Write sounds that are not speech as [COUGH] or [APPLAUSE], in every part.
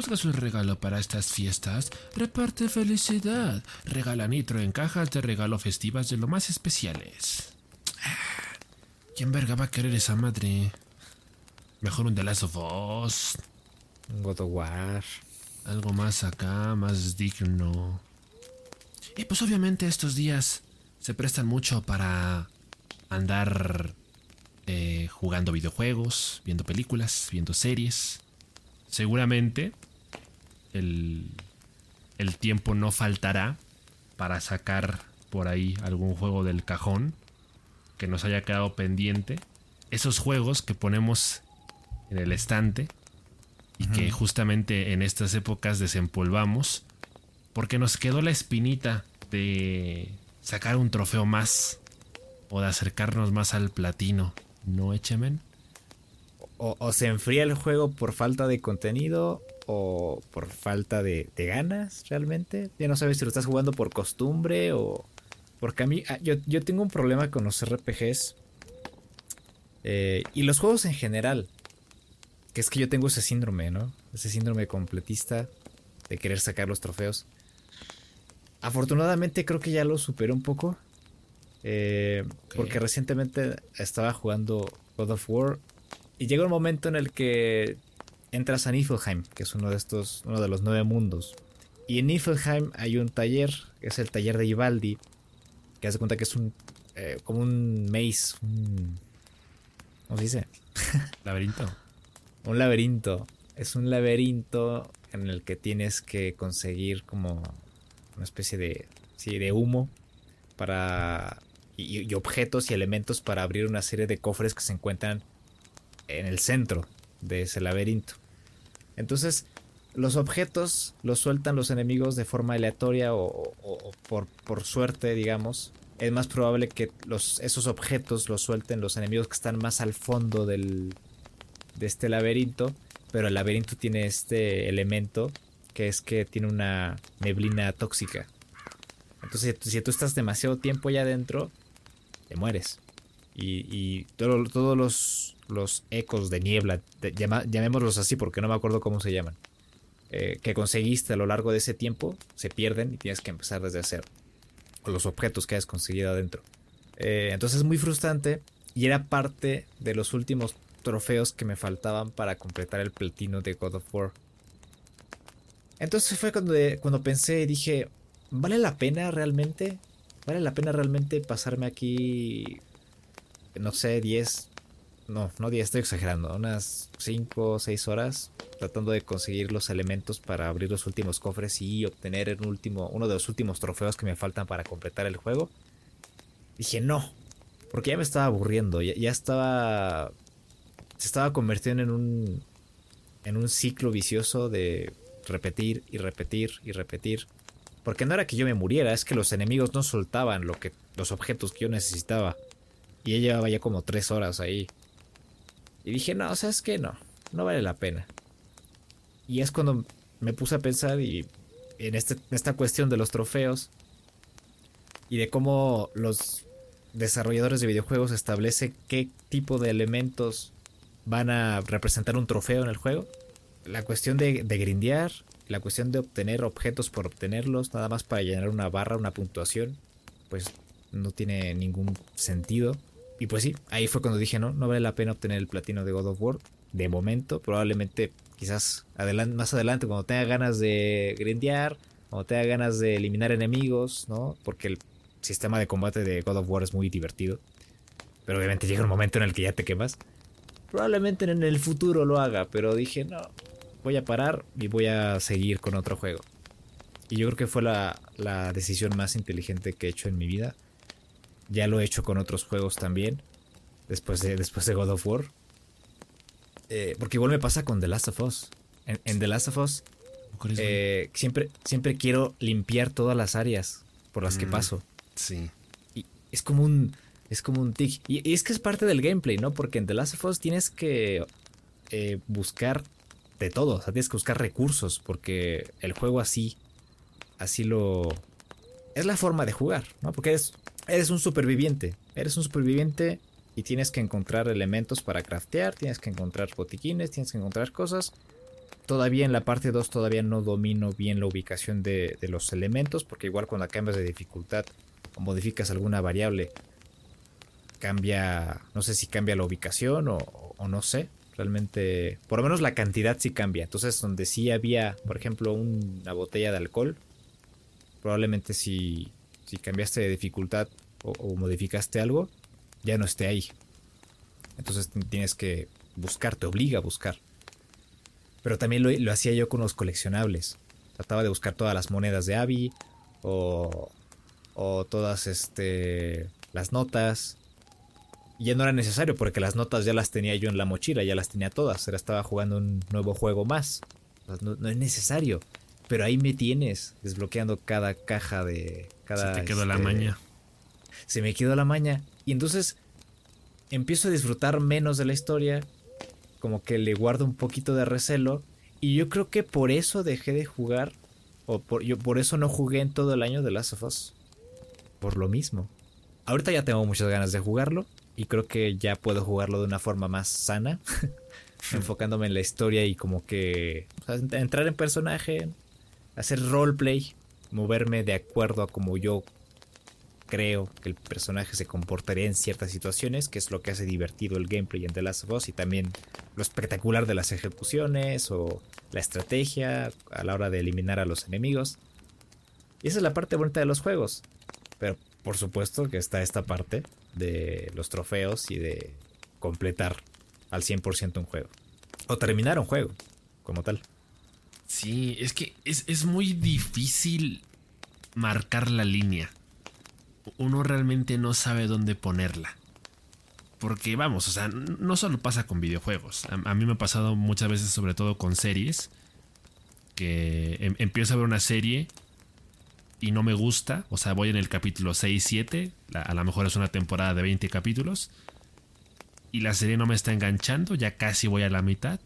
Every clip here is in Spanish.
¿Buscas un regalo para estas fiestas? Reparte felicidad. Regala Nitro en cajas de regalo festivas de lo más especiales. Ah, ¿Quién verga va a querer esa madre? Mejor un The Last of Us. Un God of War. Algo más acá, más digno. Y pues obviamente estos días se prestan mucho para andar eh, jugando videojuegos, viendo películas, viendo series. Seguramente el, el tiempo no faltará para sacar por ahí algún juego del cajón que nos haya quedado pendiente. Esos juegos que ponemos en el estante y que justamente en estas épocas desempolvamos porque nos quedó la espinita de sacar un trofeo más o de acercarnos más al platino, ¿no, Echemen? O, se enfría el juego por falta de contenido o por falta de, ganas realmente. Ya no sabes si lo estás jugando por costumbre o... Porque a mí, ah, yo, yo tengo un problema con los RPGs eh, y los juegos en general. Que es que yo tengo ese síndrome, ¿no? Ese síndrome completista de querer sacar los trofeos. Afortunadamente creo que ya lo superé un poco. Eh, porque recientemente estaba jugando God of War. Y llega un momento en el que entras a Niflheim, que es uno de estos, uno de los nueve mundos. Y en Niflheim hay un taller, que es el taller de Ivaldi, que hace cuenta que es un eh, como un maze, un, ¿cómo se dice? [LAUGHS] Laberinto. un laberinto. Es un laberinto en el que tienes que conseguir como una especie de, sí, de humo para y, objetos y elementos para abrir una serie de cofres que se encuentran en el centro de ese laberinto. Entonces, los objetos los sueltan los enemigos de forma aleatoria o, por, por, suerte, digamos. Es más probable que los, esos objetos los suelten los enemigos que están más al fondo del, de este laberinto. Pero el laberinto tiene este elemento que es que tiene una neblina tóxica. Entonces, si tú estás demasiado tiempo allá adentro, te mueres. Y, todos los, los, ecos de niebla, llamémoslos así porque no me acuerdo cómo se llaman, eh, que conseguiste a lo largo de ese tiempo, se pierden y tienes que empezar desde cero. Los objetos que hayas conseguido adentro. Eh, entonces es muy frustrante y era parte de los últimos trofeos que me faltaban para completar el platino de God of War. Entonces fue cuando, cuando pensé y dije, ¿vale la pena realmente? ¿Vale la pena realmente pasarme aquí, no sé, 10, no, no 10, estoy exagerando, unas 5 o 6 horas tratando de conseguir los elementos para abrir los últimos cofres y obtener el último, uno de los últimos trofeos que me faltan para completar el juego? Dije, no, porque ya me estaba aburriendo, ya, ya estaba, se estaba convirtiendo en un, en un ciclo vicioso de repetir y repetir y repetir porque no era que yo me muriera, es que los enemigos no soltaban lo que, los objetos que yo necesitaba. Y ella llevaba ya como tres horas ahí. Y dije, no, o sea, es que no, no vale la pena. Y es cuando me puse a pensar y en, este, en esta cuestión de los trofeos y de cómo los desarrolladores de videojuegos establecen qué tipo de elementos van a representar un trofeo en el juego. La cuestión de, de grindear, la cuestión de obtener objetos por obtenerlos, nada más para llenar una barra, una puntuación, pues no tiene ningún sentido. Y pues sí, ahí fue cuando dije, no, no vale la pena obtener el platino de God of War. De momento, probablemente quizás más adelante, cuando tenga ganas de grindear, cuando tenga ganas de eliminar enemigos, ¿no? Porque el sistema de combate de God of War es muy divertido. Pero obviamente llega un momento en el que ya te quemas. Probablemente en el futuro lo haga, pero dije, no, voy a parar y voy a seguir con otro juego. Y yo creo que fue la, decisión más inteligente que he hecho en mi vida. Ya lo he hecho con otros juegos también. Después de, después de God of War. Eh, porque igual me pasa con The Last of Us. En, The Last of Us. Eh, siempre, siempre quiero limpiar todas las áreas por las que mm, paso. Sí. Y es como un. Es como un tic. Y, es que es parte del gameplay, ¿no? Porque en The Last of Us tienes que eh, buscar de todo. O sea, tienes que buscar recursos porque el juego así, así lo... Es la forma de jugar, ¿no? Porque eres, eres un superviviente. Eres un superviviente y tienes que encontrar elementos para craftear, tienes que encontrar botiquines, tienes que encontrar cosas todavía en la parte 2 todavía no domino bien la ubicación de, los elementos, porque igual cuando cambias de dificultad o modificas alguna variable, cambia, no sé si cambia la ubicación o, no sé, realmente, por lo menos la cantidad sí cambia. Entonces, donde sí había, por ejemplo, una botella de alcohol, probablemente si, si cambiaste de dificultad o modificaste algo, ya no esté ahí. Entonces tienes que buscar, te obliga a buscar. Pero también lo, hacía yo con los coleccionables. Trataba de buscar todas las monedas de Abby o, o todas este, las notas. Ya no era necesario porque las notas ya las tenía yo en la mochila, ya las tenía todas. Era estaba jugando un nuevo juego más. No, es necesario. Pero ahí me tienes desbloqueando cada caja de cada. Se te quedó la este, maña. Se me quedó la maña. Y entonces empiezo a disfrutar menos de la historia como que le guardo un poquito de recelo. Y yo creo que por eso dejé de jugar. O por, yo por eso no jugué en todo el año de Last of Us. Por lo mismo. Ahorita ya tengo muchas ganas de jugarlo. Y creo que ya puedo jugarlo de una forma más sana. [LAUGHS] [LAUGHS] enfocándome en la historia y como que. entrar en personaje. Hacer roleplay. Moverme de acuerdo a como yo creo que el personaje se comportaría en ciertas situaciones, que es lo que hace divertido el gameplay en The Last of Us y también lo espectacular de las ejecuciones o la estrategia a la hora de eliminar a los enemigos. Y esa es la parte bonita de los juegos. Pero por supuesto que está esta parte de los trofeos y de completar al 100% un juego. O terminar un juego, como tal. Sí, es que es, es muy difícil marcar la línea uno realmente no sabe dónde ponerla. Porque vamos, o sea, no solo pasa con videojuegos. A, mí me ha pasado muchas veces, sobre todo con series, que em, empiezo a ver una serie y no me gusta. O sea, voy en el capítulo 6, 7. a lo mejor es una temporada de 20 capítulos. Y la serie no me está enganchando, ya casi voy a la mitad.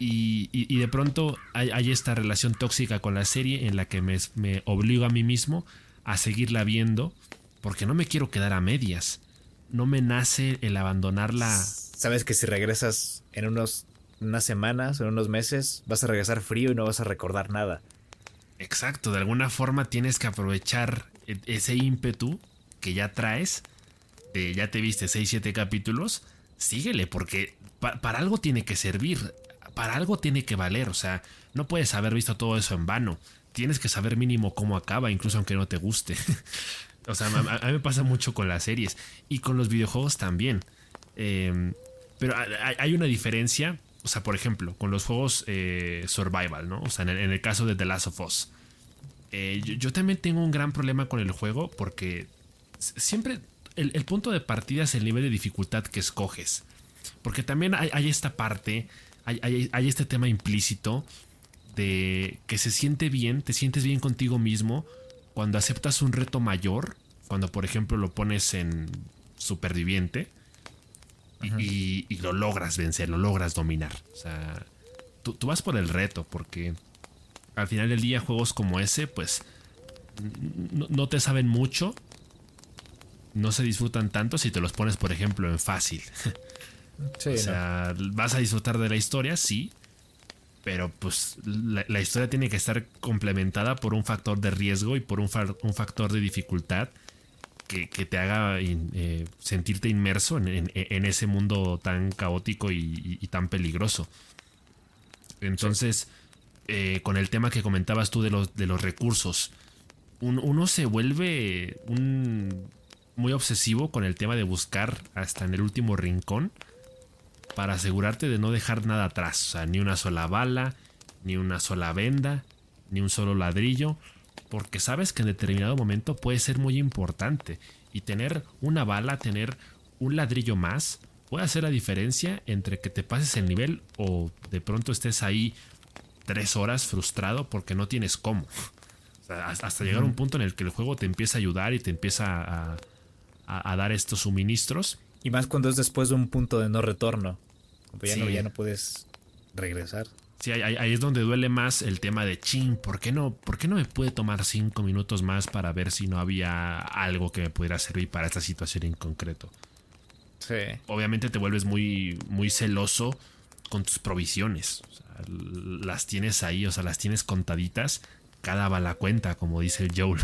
Y, de pronto hay, esta relación tóxica con la serie en la que me, me obligo a mí mismo a seguirla viendo porque no me quiero quedar a medias. No me nace el abandonarla. Sabes que si regresas en unos, unas semanas o en unos meses, vas a regresar frío y no vas a recordar nada. Exacto, de alguna forma tienes que aprovechar e, ese ímpetu que ya traes, de ya te viste 6, 7 capítulos, síguele, porque para algo tiene que servir, para algo tiene que valer, o sea, no puedes haber visto todo eso en vano tienes que saber mínimo cómo acaba, incluso aunque no te guste. [LAUGHS] o sea, a, mí me pasa mucho con las series y con los videojuegos también. Em, pero hay, una diferencia, o sea, por ejemplo, con los juegos eh, survival, ¿no? O sea, en el, caso de The Last of Us. Eh, yo, también tengo un gran problema con el juego porque siempre el, punto de partida es el nivel de dificultad que escoges. Porque también hay, esta parte, hay, hay, este tema implícito de que se siente bien, te sientes bien contigo mismo cuando aceptas un reto mayor, cuando por ejemplo lo pones en superviviente y, lo logras vencer, lo logras dominar. O sea, tú, vas por el reto porque al final del día juegos como ese pues no, te saben mucho, no se disfrutan tanto si te los pones por ejemplo en fácil. [LAUGHS] o sea, vas a disfrutar de la historia, sí, pero pues la, historia tiene que estar complementada por un factor de riesgo y por un, factor de dificultad que, te haga eh, sentirte inmerso en, ese mundo tan caótico y, tan peligroso. Entonces, eh, con el tema que comentabas tú de los, recursos, uno se vuelve muy obsesivo con el tema de buscar hasta en el último rincón para asegurarte de no dejar nada atrás, o sea, ni una sola bala, ni una sola venda, ni un solo ladrillo, porque sabes que en determinado momento puede ser muy importante y tener una bala, tener un ladrillo más, puede hacer la diferencia entre que te pases el nivel o de pronto estés ahí tres horas frustrado porque no tienes cómo. hasta llegar a un punto en el que el juego te empieza a ayudar y te empieza a dar estos suministros y más cuando es después de un punto de no retorno. Ya, no, ya no puedes regresar. Sí, ahí, es donde duele más el tema de ching, ¿por qué no, por qué no me puede tomar cinco minutos más para ver si no había algo que me pudiera servir para esta situación en concreto? Sí. Obviamente te vuelves muy, muy celoso con tus provisiones. las tienes ahí, o sea, las tienes contaditas. Cada bala cuenta, como dice el Joel.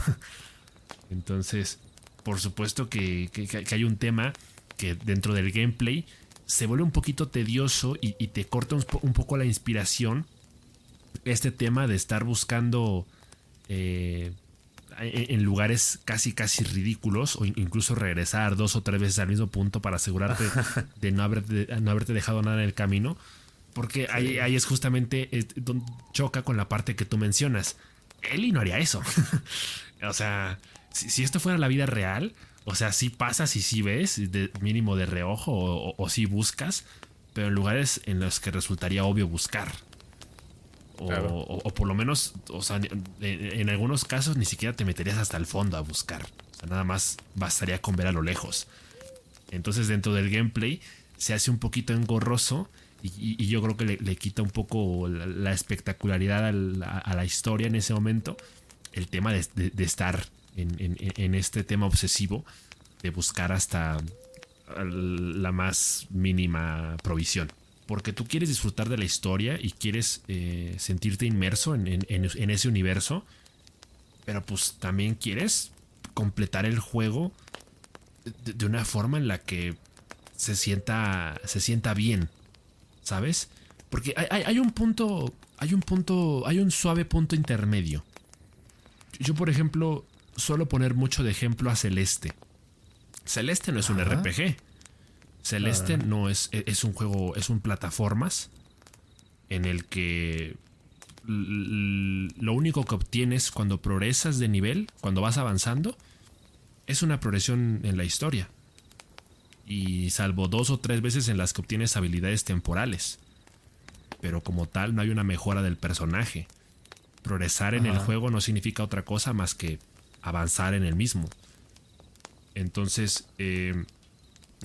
[LAUGHS] Entonces, por supuesto que, hay un tema que dentro del gameplay se vuelve un poquito tedioso y, te corta un, poco la inspiración. Este tema de estar buscando eh, en lugares casi casi ridículos o incluso regresar dos o tres veces al mismo punto para asegurarte [LAUGHS] de no, no haberte dejado nada en el camino. Porque ahí, es justamente eh, donde choca con la parte que tú mencionas. Eli no haría eso. [LAUGHS] o sea, si, esto fuera la vida real, o sea, sí pasas y sí ves, de, mínimo de reojo, o, sí buscas, pero en lugares en los que resultaría obvio buscar. O, por lo menos, o sea, en, algunos casos ni siquiera te meterías hasta el fondo a buscar. O sea, nada más bastaría con ver a lo lejos. Entonces, dentro del gameplay, se hace un poquito engorroso. Y, yo creo que le, quita un poco la, espectacularidad a la, historia en ese momento. El tema de, estar en, este tema obsesivo de buscar hasta la más mínima provisión porque tú quieres disfrutar de la historia y quieres eh, sentirte inmerso en, ese universo, pero pues también quieres completar el juego de, una forma en la que se sienta, se sienta bien, ¿sabes? Porque hay, un punto, hay un punto, hay un suave punto intermedio. Yo, por ejemplo, suelo poner mucho de ejemplo a Celeste. Celeste no es un RPG. Celeste no es, e, es un juego, es un plataformas en el que lo único que obtienes cuando progresas de nivel, cuando vas avanzando, es una progresión en la historia. Y salvo dos o tres veces en las que obtienes habilidades temporales. Pero como tal no hay una mejora del personaje. Progresar en el juego no significa otra cosa más que avanzar en el mismo. Entonces, eh,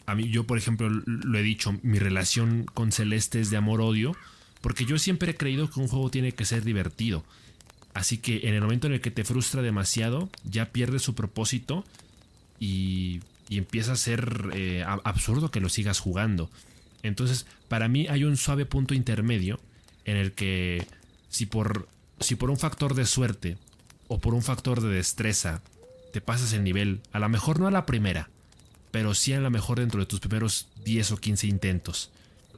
a mí, yo por ejemplo, lo he dicho, mi relación con Celeste es de amor-odio, porque yo siempre he creído que un juego tiene que ser divertido. Así que en el momento en el que te frustra demasiado, ya pierde su propósito y, empieza a ser eh, absurdo que lo sigas jugando. Entonces, para mí hay un suave punto intermedio en el que si por, si por un factor de suerte o por un factor de destreza te pasas el nivel, a lo mejor no a la primera, pero sí a lo mejor dentro de tus primeros 10 o 15 intentos.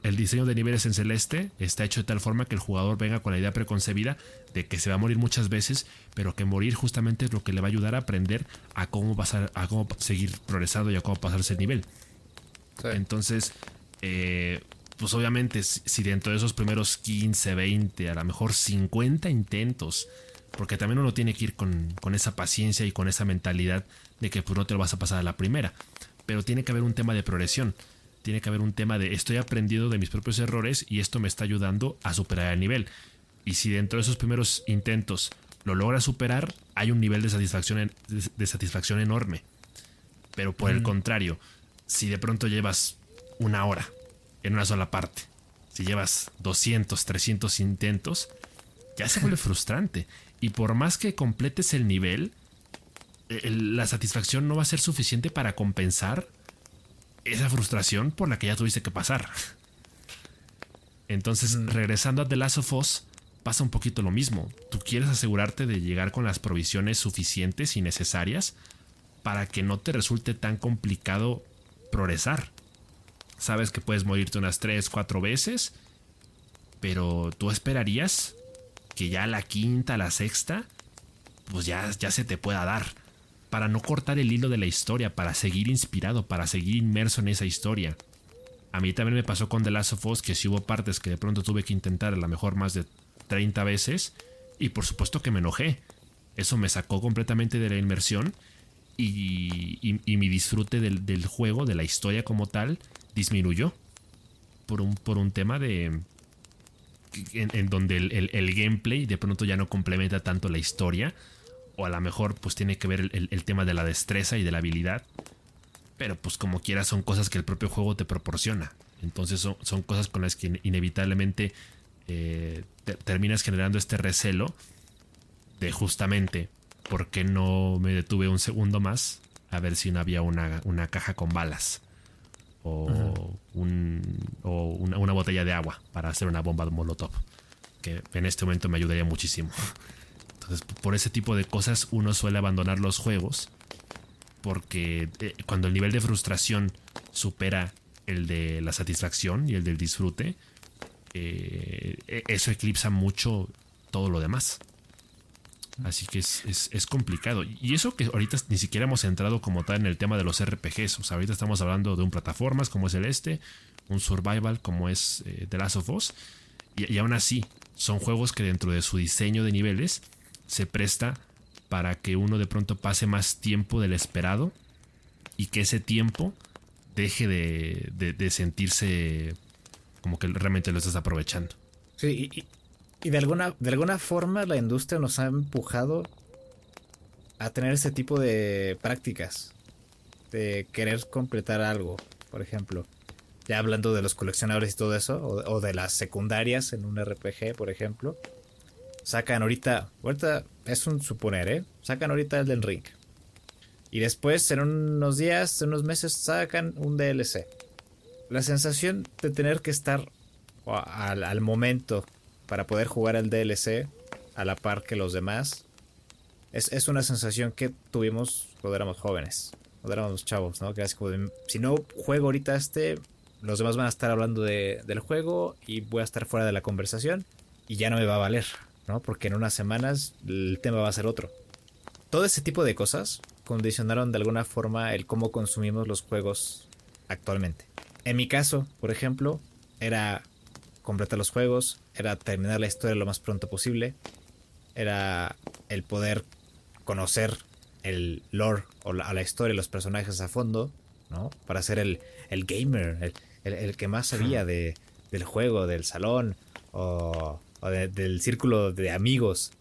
El diseño de niveles en celeste está hecho de tal forma que el jugador venga con la idea preconcebida de que se va a morir muchas veces, pero que morir justamente es lo que le va a ayudar a aprender a cómo pasar, a cómo seguir progresando y a cómo pasarse el nivel. Entonces, eh, pues obviamente, si dentro de esos primeros 15, 20, a lo mejor 50 intentos, porque también uno tiene que ir con, con esa paciencia y con esa mentalidad de que pues no te lo vas a pasar a la primera pero tiene que haber un tema de progresión. Tiene que haber un tema de estoy aprendiendo de mis propios errores y esto me está ayudando a superar el nivel. Y si dentro de esos primeros intentos lo logras superar, hay un nivel de satisfacción, de satisfacción enorme. Pero por el contrario, si de pronto llevas una hora en una sola parte, si llevas 200, 300 intentos, ya se vuelve [LAUGHS] frustrante. Y por más que completes el nivel, la satisfacción no va a ser suficiente para compensar esa frustración por la que ya tuviste que pasar. Entonces, regresando a The Last of Us, pasa un poquito lo mismo. Tú quieres asegurarte de llegar con las provisiones suficientes y necesarias para que no te resulte tan complicado progresar. Sabes que puedes morirte unas 3, 4 veces, pero tú esperarías que ya la quinta, la sexta, pues ya, ya se te pueda dar para no cortar el hilo de la historia, para seguir inspirado, para seguir inmerso en esa historia. A mí también me pasó con The Last of Us que si hubo partes que de pronto tuve que intentar a lo mejor más de 30 veces y por supuesto que me enojé. Eso me sacó completamente de la inmersión y, mi disfrute del, juego, de la historia como tal, disminuyó por un, por un tema de... En, donde el gameplay de pronto ya no complementa tanto la historia o a lo mejor pues tiene que ver el, tema de la destreza y de la habilidad. Pero pues como quiera son cosas que el propio juego te proporciona. Entonces son, cosas con las que inevitablemente eh, terminas generando este recelo de justamente por qué no me detuve un segundo más a ver si no había una, caja con balas. O, un, o una, botella de agua para hacer una bomba de molotov. Que en este momento me ayudaría muchísimo. Entonces, por ese tipo de cosas uno suele abandonar los juegos. Porque eh, cuando el nivel de frustración supera el de la satisfacción y el del disfrute, eh, e-, eso eclipsa mucho todo lo demás. Así que es, complicado. Y eso que ahorita ni siquiera hemos entrado como tal en el tema de los RPGs. O sea, ahorita estamos hablando de un plataformas como es el este, un survival como es eh, The Last of Us. Y, aún así, son juegos que dentro de su diseño de niveles se presta para que uno de pronto pase más tiempo del esperado y que ese tiempo deje de, sentirse como que realmente lo estás aprovechando. Sí, y, de, alguna, de alguna forma la industria nos ha empujado a tener ese tipo de prácticas, de querer completar algo, por ejemplo. Ya hablando de los coleccionadores y todo eso, o, de las secundarias en un RPG, por ejemplo. Sacan ahorita, ahorita es un suponer, ¿eh? Sacan ahorita el del Ring. Y después, en unos días, en unos meses, sacan un DLC. La sensación de tener que estar al, momento para poder jugar el DLC a la par que los demás es, una sensación que tuvimos cuando éramos jóvenes, cuando éramos chavos, ¿no? Que es como de, si no juego ahorita este, los demás van a estar hablando del juego y voy a estar fuera de la conversación y ya no me va a valer, ¿no? Porque en unas semanas el tema va a ser otro. Todo ese tipo de cosas condicionaron de alguna forma el cómo consumimos los juegos actualmente. En mi caso, por ejemplo, era completar los juegos, era terminar la historia lo más pronto posible, era el poder conocer el lore o la, la historia y los personajes a fondo, ¿no? Para ser el, el gamer, el, que más sabía de, del juego, del salón o, del círculo de amigos.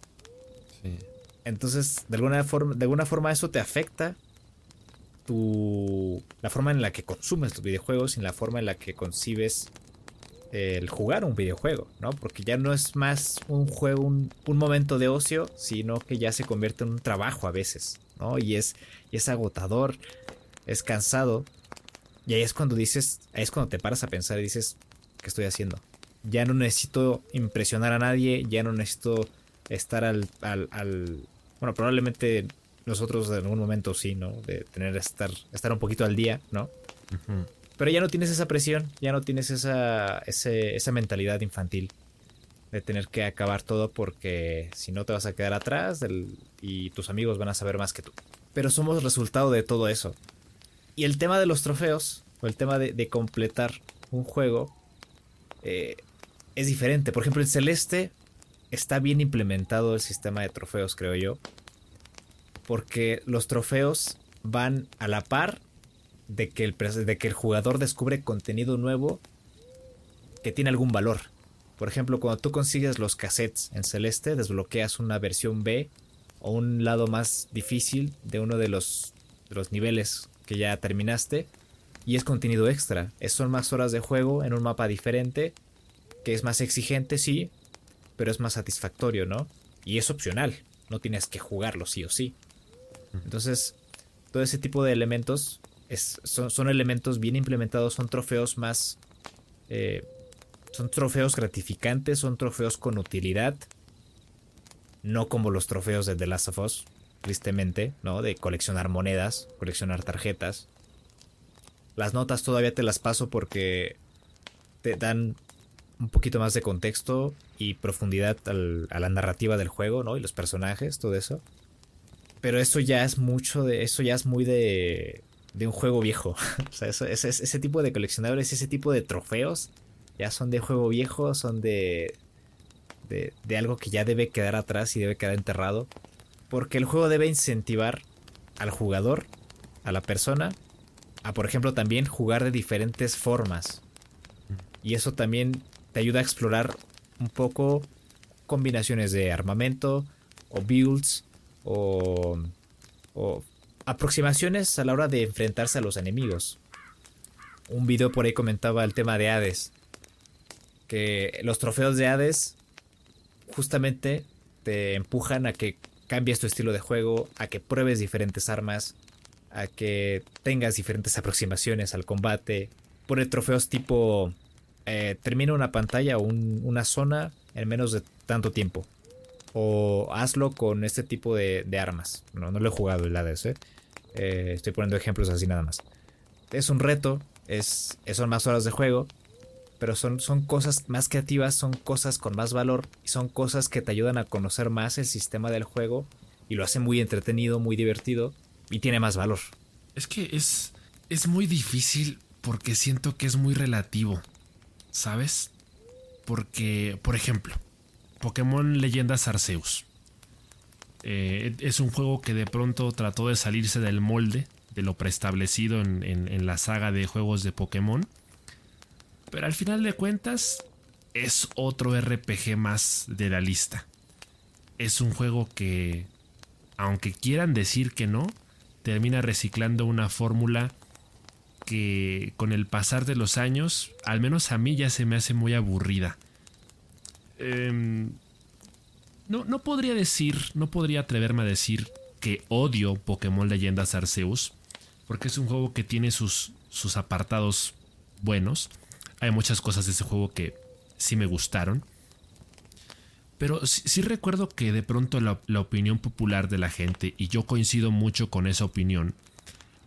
Sí. Entonces, de alguna forma, de alguna forma eso te afecta tu, la forma en la que consumes los videojuegos y la forma en la que concibes el jugar un videojuego, ¿no? Porque ya no es más un juego, un, momento de ocio, sino que ya se convierte en un trabajo a veces, ¿no? Y es, y es agotador, es cansado. Y ahí es cuando dices, ahí es cuando te paras a pensar y dices, ¿qué estoy haciendo? Ya no necesito impresionar a nadie, ya no necesito estar al, al, bueno, probablemente nosotros en algún momento sí, ¿no? De tener estar, estar un poquito al día, ¿no? Pero ya no tienes esa presión, ya no tienes esa, esa mentalidad infantil de tener que acabar todo porque si no te vas a quedar atrás y tus amigos van a saber más que tú. Pero somos resultado de todo eso. Y el tema de los trofeos, o el tema de, completar un juego, eh, es diferente. Por ejemplo, en Celeste está bien implementado el sistema de trofeos, creo yo. Porque los trofeos van a la par de que el, de que el jugador descubre contenido nuevo que tiene algún valor. Por ejemplo, cuando tú consigues los cassettes en Celeste, desbloqueas una versión B o un lado más difícil de uno de los, de los niveles que ya terminaste. Y es contenido extra. Es, son más horas de juego en un mapa diferente. Que es más exigente, sí pero es más satisfactorio, ¿no? Y es opcional, no tienes que jugarlo sí o sí. Entonces, todo ese tipo de elementos son, elementos bien implementados, son trofeos más... Eh, son trofeos gratificantes, son trofeos con utilidad, no como los trofeos de The Last of Us, tristemente, ¿no? De coleccionar monedas, coleccionar tarjetas. Las notas todavía te las paso porque te dan un poquito más de contexto y profundidad a la narrativa del juego, ¿no? Y los personajes, todo eso. Pero eso ya es mucho de. Eso ya es muy de. De un juego viejo. [LAUGHS] o sea, ese, tipo de coleccionables, ese tipo de trofeos, ya son de juego viejo, son de, de. de algo que ya debe quedar atrás y debe quedar enterrado. Porque el juego debe incentivar al jugador, a la persona, a por ejemplo también jugar de diferentes formas. Y eso también te ayuda a explorar un poco combinaciones de armamento o builds o, aproximaciones a la hora de enfrentarse a los enemigos. Un video por ahí comentaba el tema de Hades. Que los trofeos de Hades justamente te empujan a que cambies tu estilo de juego, a que pruebes diferentes armas, a que tengas diferentes aproximaciones al combate. Pone trofeos tipo eh, termina una pantalla o una zona en menos de tanto tiempo. O hazlo con este tipo de, armas. No, no lo he jugado el Hades, ¿eh? ¿Eh? estoy poniendo ejemplos así nada más. Es un reto, es, son más horas de juego, pero son, son cosas más creativas, son cosas con más valor y son cosas que te ayudan a conocer más el sistema del juego y lo hace muy entretenido, muy divertido y tiene más valor. Es que es, es muy difícil porque siento que es muy relativo, ¿sabes? Porque, por ejemplo, Pokémon Leyendas Arceus. Eh, es un juego que de pronto trató de salirse del molde de lo preestablecido en, en la saga de juegos de Pokémon. Pero al final de cuentas es otro RPG más de la lista. Es un juego que, aunque quieran decir que no, termina reciclando una fórmula que con el pasar de los años, al menos a mí ya se me hace muy aburrida. Em, no, no podría decir, no podría atreverme a decir que odio Pokémon Leyendas Arceus, porque es un juego que tiene sus, sus apartados buenos. Hay muchas cosas de ese juego que sí me gustaron. Pero sí, recuerdo que de pronto la, opinión popular de la gente, y yo coincido mucho con esa opinión,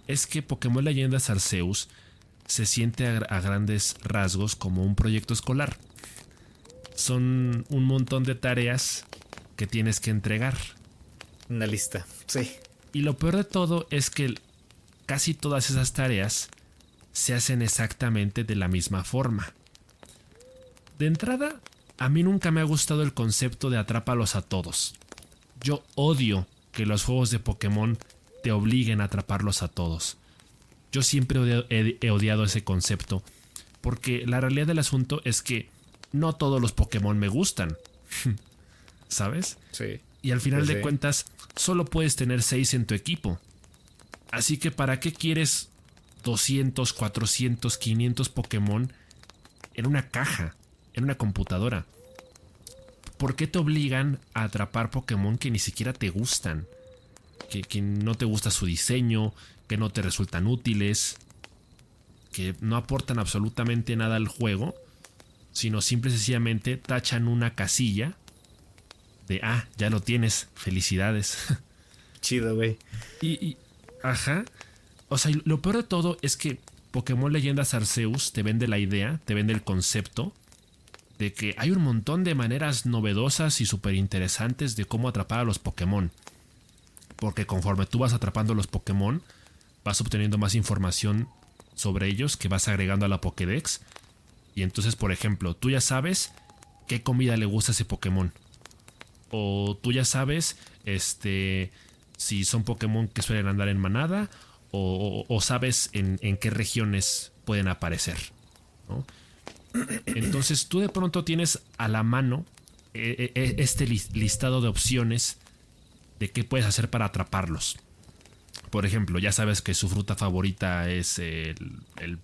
es que Pokémon Leyendas Arceus se siente a grandes rasgos como un proyecto escolar son un montón de tareas que tienes que entregar. Una lista, sí. Y lo peor de todo es que casi todas esas tareas se hacen exactamente de la misma forma. De entrada, a mí nunca me ha gustado el concepto de atrápalos a todos. Yo odio que los juegos de Pokémon te obliguen a atraparlos a todos. Yo siempre he odiado ese concepto, porque la realidad del asunto es que no todos los Pokémon me gustan. [LAUGHS] ¿Sabes? Sí. Y al final de cuentas, solo puedes tener 6 en tu equipo. Así que ¿para qué quieres 200, 400, 500 Pokémon en una caja, en una computadora? ¿Por qué te obligan a atrapar Pokémon que ni siquiera te gustan? Que, que no te gusta su diseño, que no te resultan útiles, que no aportan absolutamente nada al juego sino simple y sencillamente tachan una casilla de, ah, ya lo tienes, felicidades. [LAUGHS] Chido, güey. Y, ajá. O sea, lo peor de todo es que Pokémon Leyendas Arceus te vende la idea, te vende el concepto de que hay un montón de maneras novedosas y súper interesantes de cómo atrapar a los Pokémon. Porque conforme tú vas atrapando a los Pokémon, vas obteniendo más información sobre ellos que vas agregando a la Pokédex y entonces, por ejemplo, tú ya sabes qué comida le gusta a ese Pokémon. O tú ya sabes, este, si son Pokémon que suelen andar en manada. O, sabes en, qué regiones pueden aparecer. Entonces tú de pronto tienes a la mano eh, eh, este listado de opciones de qué puedes hacer para atraparlos. Por ejemplo, ya sabes que su fruta favorita es el, el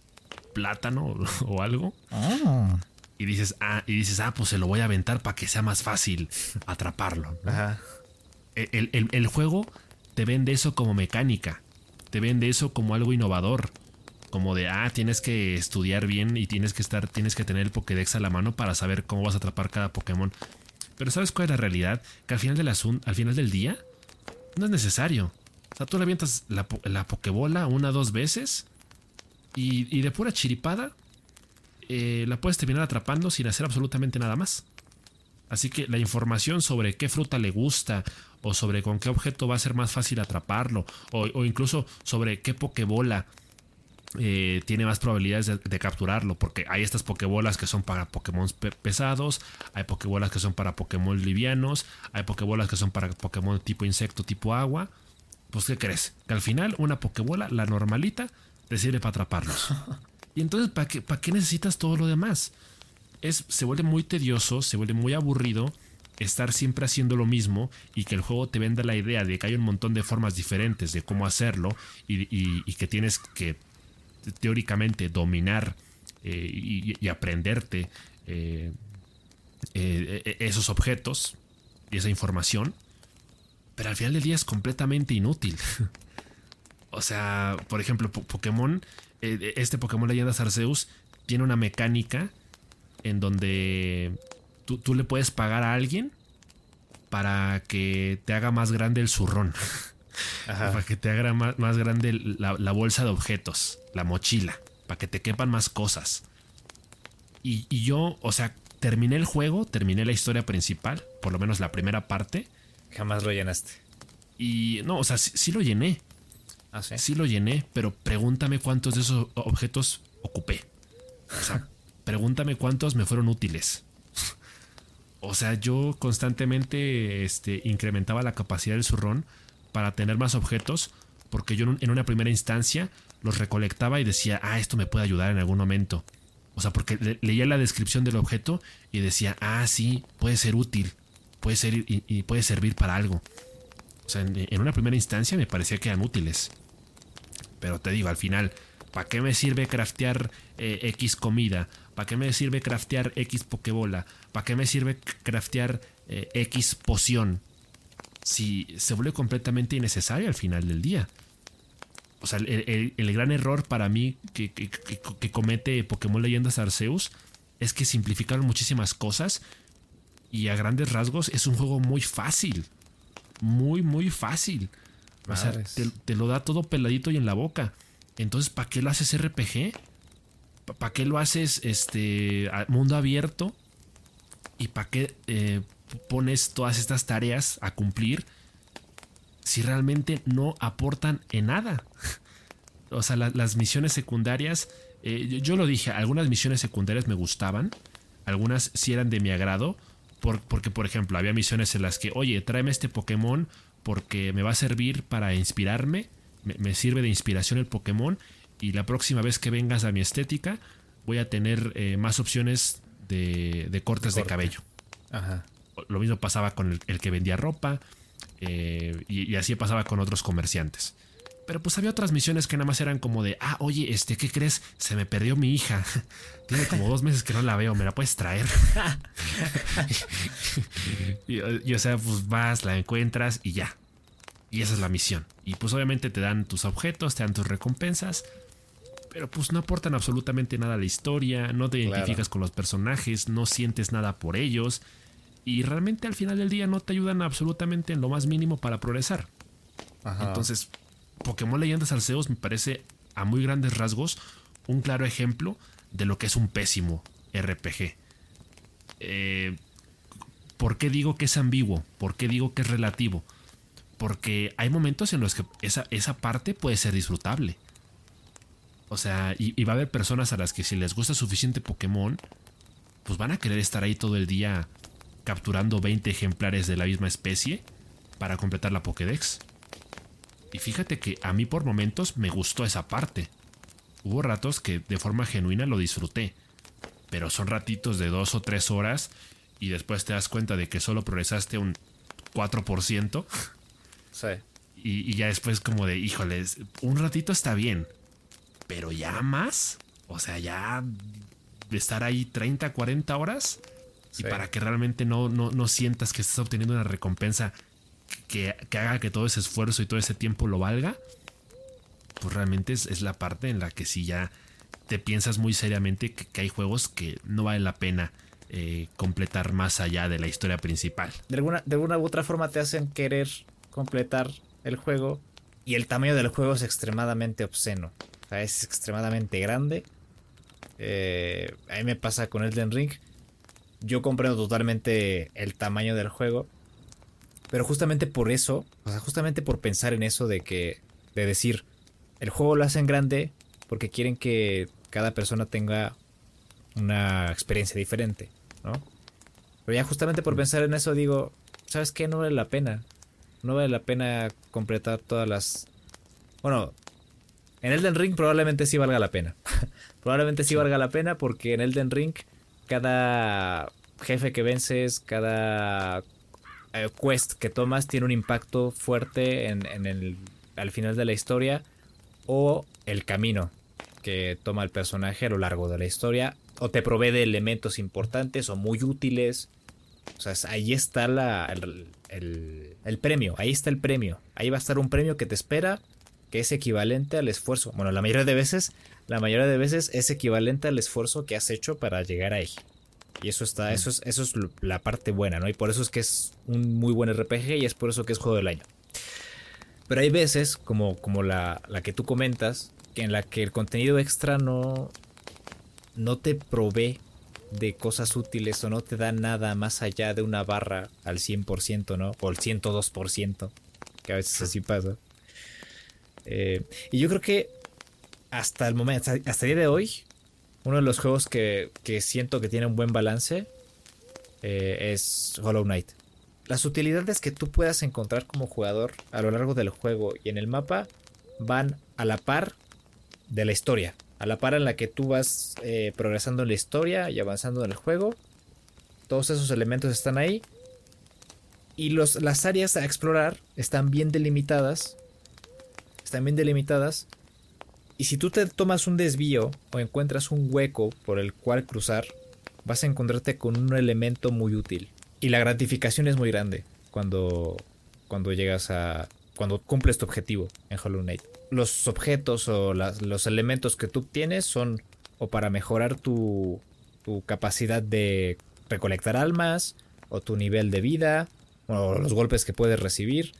plátano [LAUGHS] o algo. Ah. Y dices, ah, y dices, ah, pues se lo voy a aventar para que sea más fácil [LAUGHS] atraparlo. El, juego te vende eso como mecánica. Te vende eso como algo innovador. Como de, ah, tienes que estudiar bien y tienes que estar, tienes que tener el Pokédex a la mano para saber cómo vas a atrapar cada Pokémon. Pero ¿sabes cuál es la realidad? Que al final del, al final del día no es necesario. O sea, tú le avientas la, la Pokébola una o dos veces y, de pura chiripada, eh, la puedes terminar atrapando sin hacer absolutamente nada más. Así que la información sobre qué fruta le gusta, o sobre con qué objeto va a ser más fácil atraparlo, o, incluso sobre qué pokebola eh, tiene más probabilidades de, capturarlo, porque hay estas pokebolas que son para Pokémon pesados, hay pokebolas que son para Pokémon livianos, hay pokebolas que son para Pokémon tipo insecto, tipo agua. Pues, ¿qué crees? Que al final una pokebola, la normalita, te sirve para atraparlos. [LAUGHS] Y entonces, ¿para qué, ¿para qué necesitas todo lo demás? Es, se vuelve muy tedioso, se vuelve muy aburrido estar siempre haciendo lo mismo y que el juego te venda la idea de que hay un montón de formas diferentes de cómo hacerlo y, que tienes que teóricamente dominar eh, y, aprenderte eh, eh, esos objetos y esa información. Pero al final del día es completamente inútil. [LAUGHS] O sea, por ejemplo, Pokémon, eh, este Pokémon Leyendas Arceus tiene una mecánica en donde tú, tú le puedes pagar a alguien para que te haga más grande el zurrón. [LAUGHS] Para que te haga más, más grande la, la, bolsa de objetos, la mochila, para que te quepan más cosas. Y, y, yo, o sea, terminé el juego, terminé la historia principal, por lo menos la primera parte. Jamás lo llenaste. Y no, o sea, sí, sí lo llené. ¿Ah, sí? lo llené, pero pregúntame cuántos de esos objetos ocupé. [LAUGHS] Pregúntame cuántos me fueron útiles. [LAUGHS] O sea, yo constantemente este, incrementaba la capacidad del zurrón para tener más objetos, porque yo en una primera instancia los recolectaba y decía, ah, esto me puede ayudar en algún momento. O sea, porque le leía la descripción del objeto y decía, ah, sí, puede ser útil, puede ser y, puede servir para algo. O sea, en, una primera instancia me parecía que eran útiles. Pero te digo, al final, ¿para qué me sirve craftear eh, X comida? ¿Para qué me sirve craftear X pokebola? ¿Para qué me sirve craftear eh, X poción? Si se vuelve completamente innecesario al final del día. O sea, el, el, gran error para mí que, que, que, que, comete Pokémon Leyendas Arceus es que simplificaron muchísimas cosas y a grandes rasgos es un juego muy fácil. Muy, muy fácil. O sea, te, te, lo da todo peladito y en la boca. Entonces, ¿para qué lo haces RPG? ¿Para qué lo haces este mundo abierto? ¿Y para qué eh, pones todas estas tareas a cumplir si realmente no aportan en nada? o sea, la, las misiones secundarias, eh, yo, yo, lo dije, algunas misiones secundarias me gustaban, algunas sí eran de mi agrado, por, porque por ejemplo, había misiones en las que, oye, tráeme este Pokémon porque me va a servir para inspirarme, me, me sirve de inspiración el Pokémon y la próxima vez que vengas a mi estética voy a tener eh, más opciones de, de cortes de, corte. de cabello. Ajá. Lo mismo pasaba con el, el que vendía ropa eh, y, y, así pasaba con otros comerciantes. Pero pues había otras misiones que nada más eran como de, ah, oye, este, ¿qué crees? Se me perdió mi hija. [LAUGHS] Tiene como dos meses que no la veo, ¿me la puedes traer? [LAUGHS] y, y, o sea, pues vas, la encuentras y ya. Y esa es la misión. Y pues obviamente te dan tus objetos, te dan tus recompensas. Pero pues no aportan absolutamente nada a la historia, no te identificas claro. con los personajes, no sientes nada por ellos. Y realmente al final del día no te ayudan absolutamente en lo más mínimo para progresar. Ajá. Entonces, Pokémon Leyendas Arceus me parece a muy grandes rasgos un claro ejemplo de lo que es un pésimo RPG. Eh, ¿Por qué digo que es ambiguo? ¿Por qué digo que es relativo? Porque hay momentos en los que esa, esa parte puede ser disfrutable. O sea, y, y, va a haber personas a las que si les gusta suficiente Pokémon, pues van a querer estar ahí todo el día capturando 20 ejemplares de la misma especie para completar la Pokédex. Y fíjate que a mí por momentos me gustó esa parte. Hubo ratos que de forma genuina lo disfruté. Pero son ratitos de dos o tres horas y después te das cuenta de que solo progresaste un 4%. Sí. Y, y ya después como de, híjoles, un ratito está bien. Pero ya más. O sea, ya estar ahí 30, 40 horas. Sí. Y para que realmente no, no, no sientas que estás obteniendo una recompensa que, haga que todo ese esfuerzo y todo ese tiempo lo valga, pues realmente es, es la parte en la que si ya te piensas muy seriamente que, que hay juegos que no vale la pena eh, completar más allá de la historia principal. De alguna, de alguna u otra forma te hacen querer completar el juego y el tamaño del juego es extremadamente obsceno. O sea, es extremadamente grande. Eh, a mí me pasa con Elden Ring. Yo comprendo totalmente el tamaño del juego. Pero justamente por eso, o sea, justamente por pensar en eso de que, de decir, el juego lo hacen grande porque quieren que cada persona tenga una experiencia diferente, ¿no? Pero ya justamente por pensar en eso digo, ¿sabes qué? No vale la pena. No vale la pena completar todas las... Bueno, en Elden Ring probablemente sí valga la pena. [LAUGHS] probablemente sí, sí valga la pena porque en Elden Ring cada jefe que vences, cada eh, quest que tomas tiene un impacto fuerte en, el, al final de la historia o el camino que toma el personaje a lo largo de la historia o te provee de elementos importantes o muy útiles. O sea, ahí está la, el, el, el, premio, ahí está el premio. Ahí va a estar un premio que te espera que es equivalente al esfuerzo. Bueno, la mayoría de veces, la mayoría de veces es equivalente al esfuerzo que has hecho para llegar ahí. Y eso está, eso es, eso es la parte buena, ¿no? Y por eso es que es un muy buen RPG y es por eso que es juego del año. Pero hay veces, como, como la, la que tú comentas, en la que el contenido extra no, no te provee de cosas útiles o no te da nada más allá de una barra al 100%, ¿no? O al 102%, que a veces así pasa. Eh, y yo creo que hasta el momento, hasta, el día de hoy, uno de los juegos que, que siento que tiene un buen balance eh, es Hollow Knight. Las utilidades que tú puedas encontrar como jugador a lo largo del juego y en el mapa van a la par de la historia. A la par en la que tú vas eh, progresando en la historia y avanzando en el juego. Todos esos elementos están ahí. Y los, las áreas a explorar están bien delimitadas. Están bien delimitadas. Y si tú te tomas un desvío o encuentras un hueco por el cual cruzar, vas a encontrarte con un elemento muy útil. Y la gratificación es muy grande cuando, cuando llegas a... cuando cumples tu objetivo en Hollow Knight los objetos o los elementos que tú obtienes son o para mejorar tu, tu capacidad de recolectar almas o tu nivel de vida o los golpes que puedes recibir,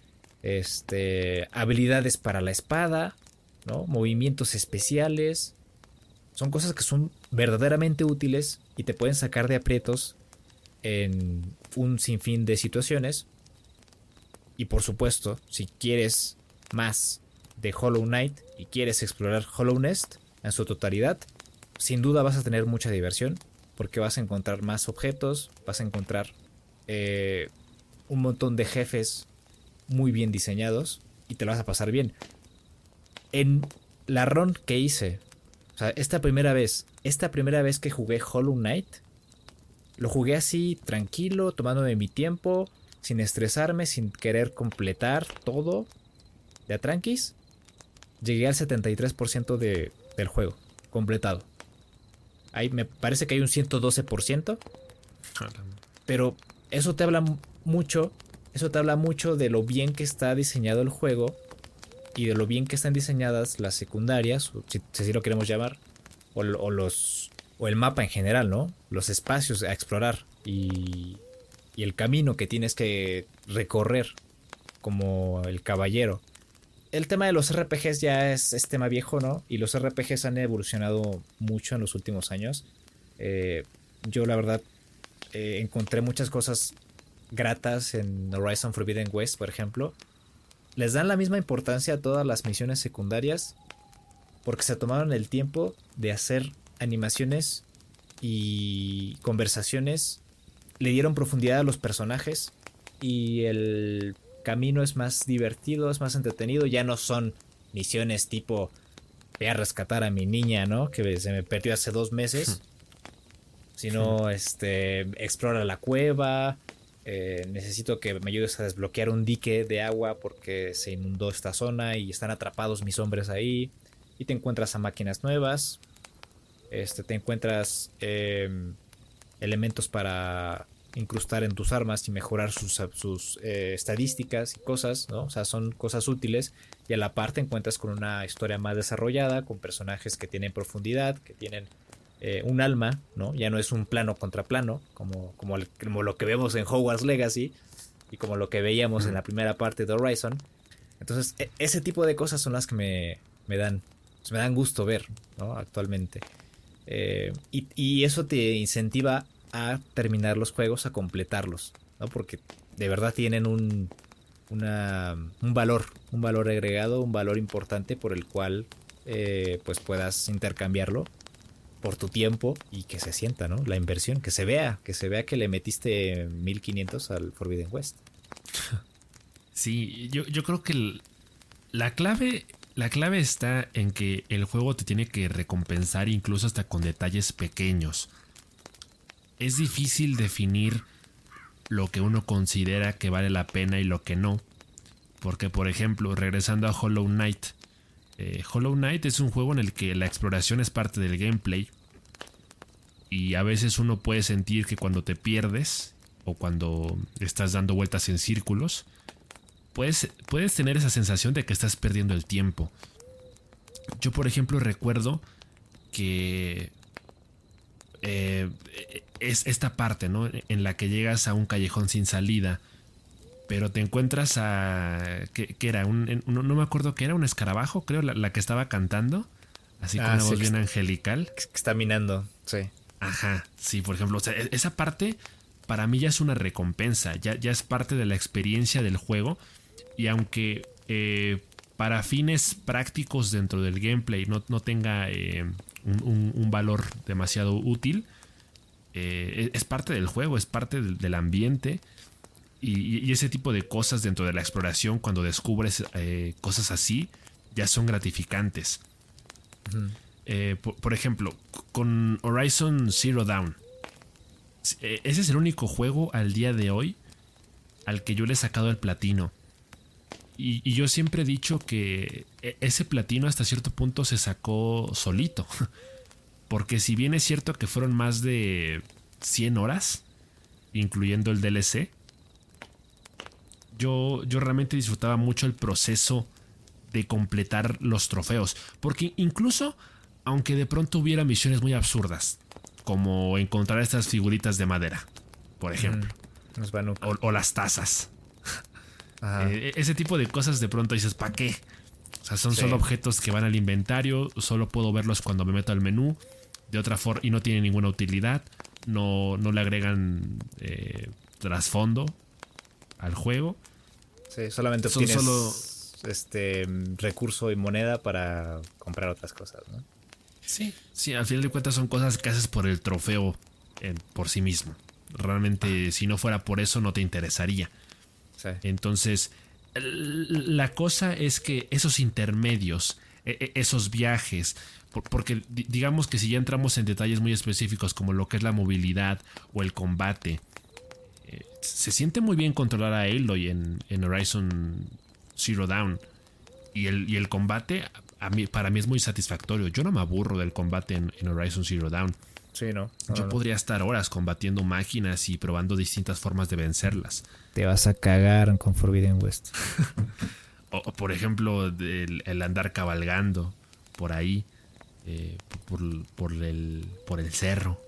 este, habilidades para la espada, movimientos especiales. Son cosas que son verdaderamente útiles y te pueden sacar de aprietos en un sinfín de situaciones. Y por supuesto, si quieres más de Hollow Knight y quieres explorar Hollow Nest en su totalidad, sin duda vas a tener mucha diversión porque vas a encontrar más objetos, vas a encontrar eh, un montón de jefes muy bien diseñados y te lo vas a pasar bien. En la run que hice, o sea, esta primera vez, esta primera vez que jugué Hollow Knight, lo jugué así, tranquilo, tomándome mi tiempo, sin estresarme, sin querer completar todo, de a tranquis llegué al 73% de, del juego, completado. Ahí me parece que hay un 112%. Pero eso te habla mucho, eso te habla mucho de lo bien que está diseñado el juego y de lo bien que están diseñadas las secundarias, si, así lo queremos llamar, o, los o el mapa en general, ¿no? Los espacios a explorar y, y el camino que tienes que recorrer como el caballero el tema de los RPGs ya es, tema viejo, ¿no? Y los RPGs han evolucionado mucho en los últimos años. Eh, yo la verdad eh, encontré muchas cosas gratas en Horizon Forbidden West, por ejemplo. Les dan la misma importancia a todas las misiones secundarias porque se tomaron el tiempo de hacer animaciones y conversaciones. Le dieron profundidad a los personajes y el camino es más divertido, es más entretenido, ya no son misiones tipo voy a rescatar a mi niña, ¿no? Que se me perdió hace dos meses. Sino, este, explora la cueva. Eh, necesito que me ayudes a desbloquear un dique de agua porque se inundó esta zona y están atrapados mis hombres ahí. Y te encuentras a máquinas nuevas. Este, te encuentras em, elementos para incrustar en tus armas y mejorar sus, sus eh, estadísticas y cosas, ¿no? O sea, son cosas útiles y a la parte encuentras con una historia más desarrollada, con personajes que tienen profundidad, que tienen eh, un alma, ¿no? Ya no es un plano contra plano, como, como, como, lo que vemos en Hogwarts Legacy y como lo que veíamos en la primera parte de Horizon. Entonces, e, ese tipo de cosas son las que me, me dan, pues, me dan gusto ver, ¿no? Actualmente. Eh, y, y, eso te incentiva a terminar los juegos, a completarlos, ¿no? Porque de verdad tienen un, una, un valor, un valor agregado, un valor importante por el cual eh, pues puedas intercambiarlo por tu tiempo y que se sienta, ¿no? La inversión, que se vea, que se vea que le metiste 1500 al Forbidden West. Sí, yo, yo creo que la clave la clave está en que el juego te tiene que recompensar incluso hasta con detalles pequeños es difícil definir lo que uno considera que vale la pena y lo que no. Porque, por ejemplo, regresando a Hollow Knight, eh, Hollow Knight es un juego en el que la exploración es parte del gameplay. Y a veces uno puede sentir que cuando te pierdes o cuando estás dando vueltas en círculos, puedes, puedes tener esa sensación de que estás perdiendo el tiempo. Yo, por ejemplo, recuerdo que eh, es esta parte, ¿no? En la que llegas a un callejón sin salida, pero te encuentras a... ¿Qué, era? Un, no, me acuerdo qué era, un escarabajo, creo, la, que estaba cantando. Así con ah, una voz bien angelical. Que está minando, sí. Ajá, sí, por ejemplo, e, esa parte para mí ya es una recompensa, ya, ya es parte de la experiencia del juego. Y aunque eh, para fines prácticos dentro del gameplay no, no tenga eh, un, valor demasiado útil, eh, es parte del juego, es parte del, ambiente. Y, ese tipo de cosas dentro de la exploración, cuando descubres cosas así, ya son gratificantes. por, ejemplo, con Horizon Zero Dawn. Ese es el único juego al día de hoy al que yo le he sacado el platino. Y, yo siempre he dicho que e, ese platino hasta cierto punto se sacó solito. [LAUGHS] Porque si bien es cierto que fueron más de 100 horas, incluyendo el DLC, yo, yo realmente disfrutaba mucho el proceso de completar los trofeos. Porque incluso, aunque de pronto hubiera misiones muy absurdas, como encontrar estas figuritas de madera, por ejemplo, o las tazas [LAUGHS] eh, ese tipo de cosas de pronto dices, ¿para qué? O sea, son solo objetos que van al inventario, solo puedo verlos cuando me meto al menú, de otra forma, y no tienen ninguna utilidad, no, no le agregan eh, trasfondo al juego. Sí, solamente son tienes solo este recurso y moneda para comprar otras cosas, ¿no? Sí, sí, al final de cuentas son cosas que haces por el trofeo por sí mismo. Realmente, si no fuera por eso, no te interesaría. Entonces, la cosa es que esos intermedios, e, e, esos viajes, porque digamos que si ya entramos en detalles muy específicos como lo que es la movilidad o el combate, eh, se siente muy bien controlar a Aloy en, en Horizon Zero Dawn. Y el, y el combate a mí, para mí es muy satisfactorio. Yo no me aburro del combate en Horizon Zero Dawn. Sí, no. Yo podría estar horas combatiendo máquinas y probando distintas formas de vencerlas. Te vas a cagar con Forbidden West. [LAUGHS] o, por ejemplo, el, andar cabalgando por ahí, eh, por, el, por el cerro.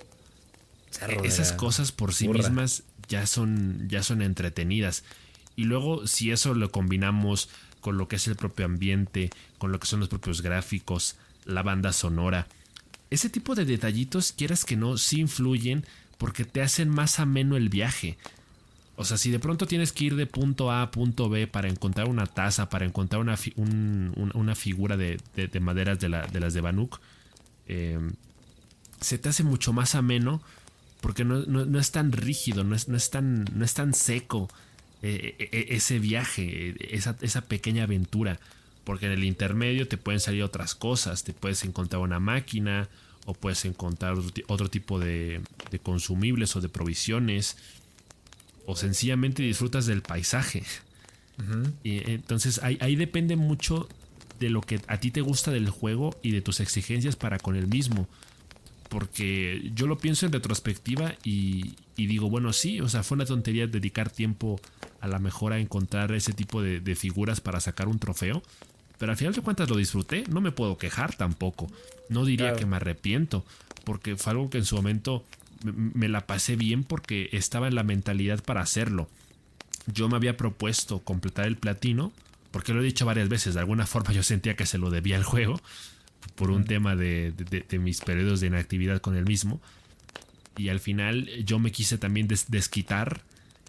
Esas cosas por sí mismas ya son, ya son entretenidas. Y luego, si eso lo combinamos con lo que es el propio ambiente, con lo que son los propios gráficos, la banda sonora, ese tipo de detallitos, quieras que no, sí influyen porque te hacen más ameno el viaje. O sea, si de pronto tienes que ir de punto A a punto B para encontrar una taza, para encontrar una, una figura de, maderas de, las de Banuk, em, se te hace mucho más ameno porque no, es tan rígido, no es, no es, tan, no es tan seco eh, e, e, ese viaje, esa, esa pequeña aventura porque en el intermedio te pueden salir otras cosas, te puedes encontrar una máquina o puedes encontrar otro, tipo de, consumibles o de provisiones o sencillamente disfrutas del paisaje. Y entonces ahí, ahí, depende mucho de lo que a ti te gusta del juego y de tus exigencias para con el mismo. Porque yo lo pienso en retrospectiva y, digo, bueno, sí, o sea, fue una tontería dedicar tiempo a la mejor a encontrar ese tipo de, de figuras para sacar un trofeo. Pero al final de cuentas lo disfruté, no me puedo quejar tampoco. No diría que me arrepiento, porque fue algo que en su momento me la pasé bien porque estaba en la mentalidad para hacerlo. Yo me había propuesto completar el platino, porque lo he dicho varias veces, de alguna forma yo sentía que se lo debía al juego, por un tema de, mis periodos de inactividad con el mismo. Y al final yo me quise también desquitar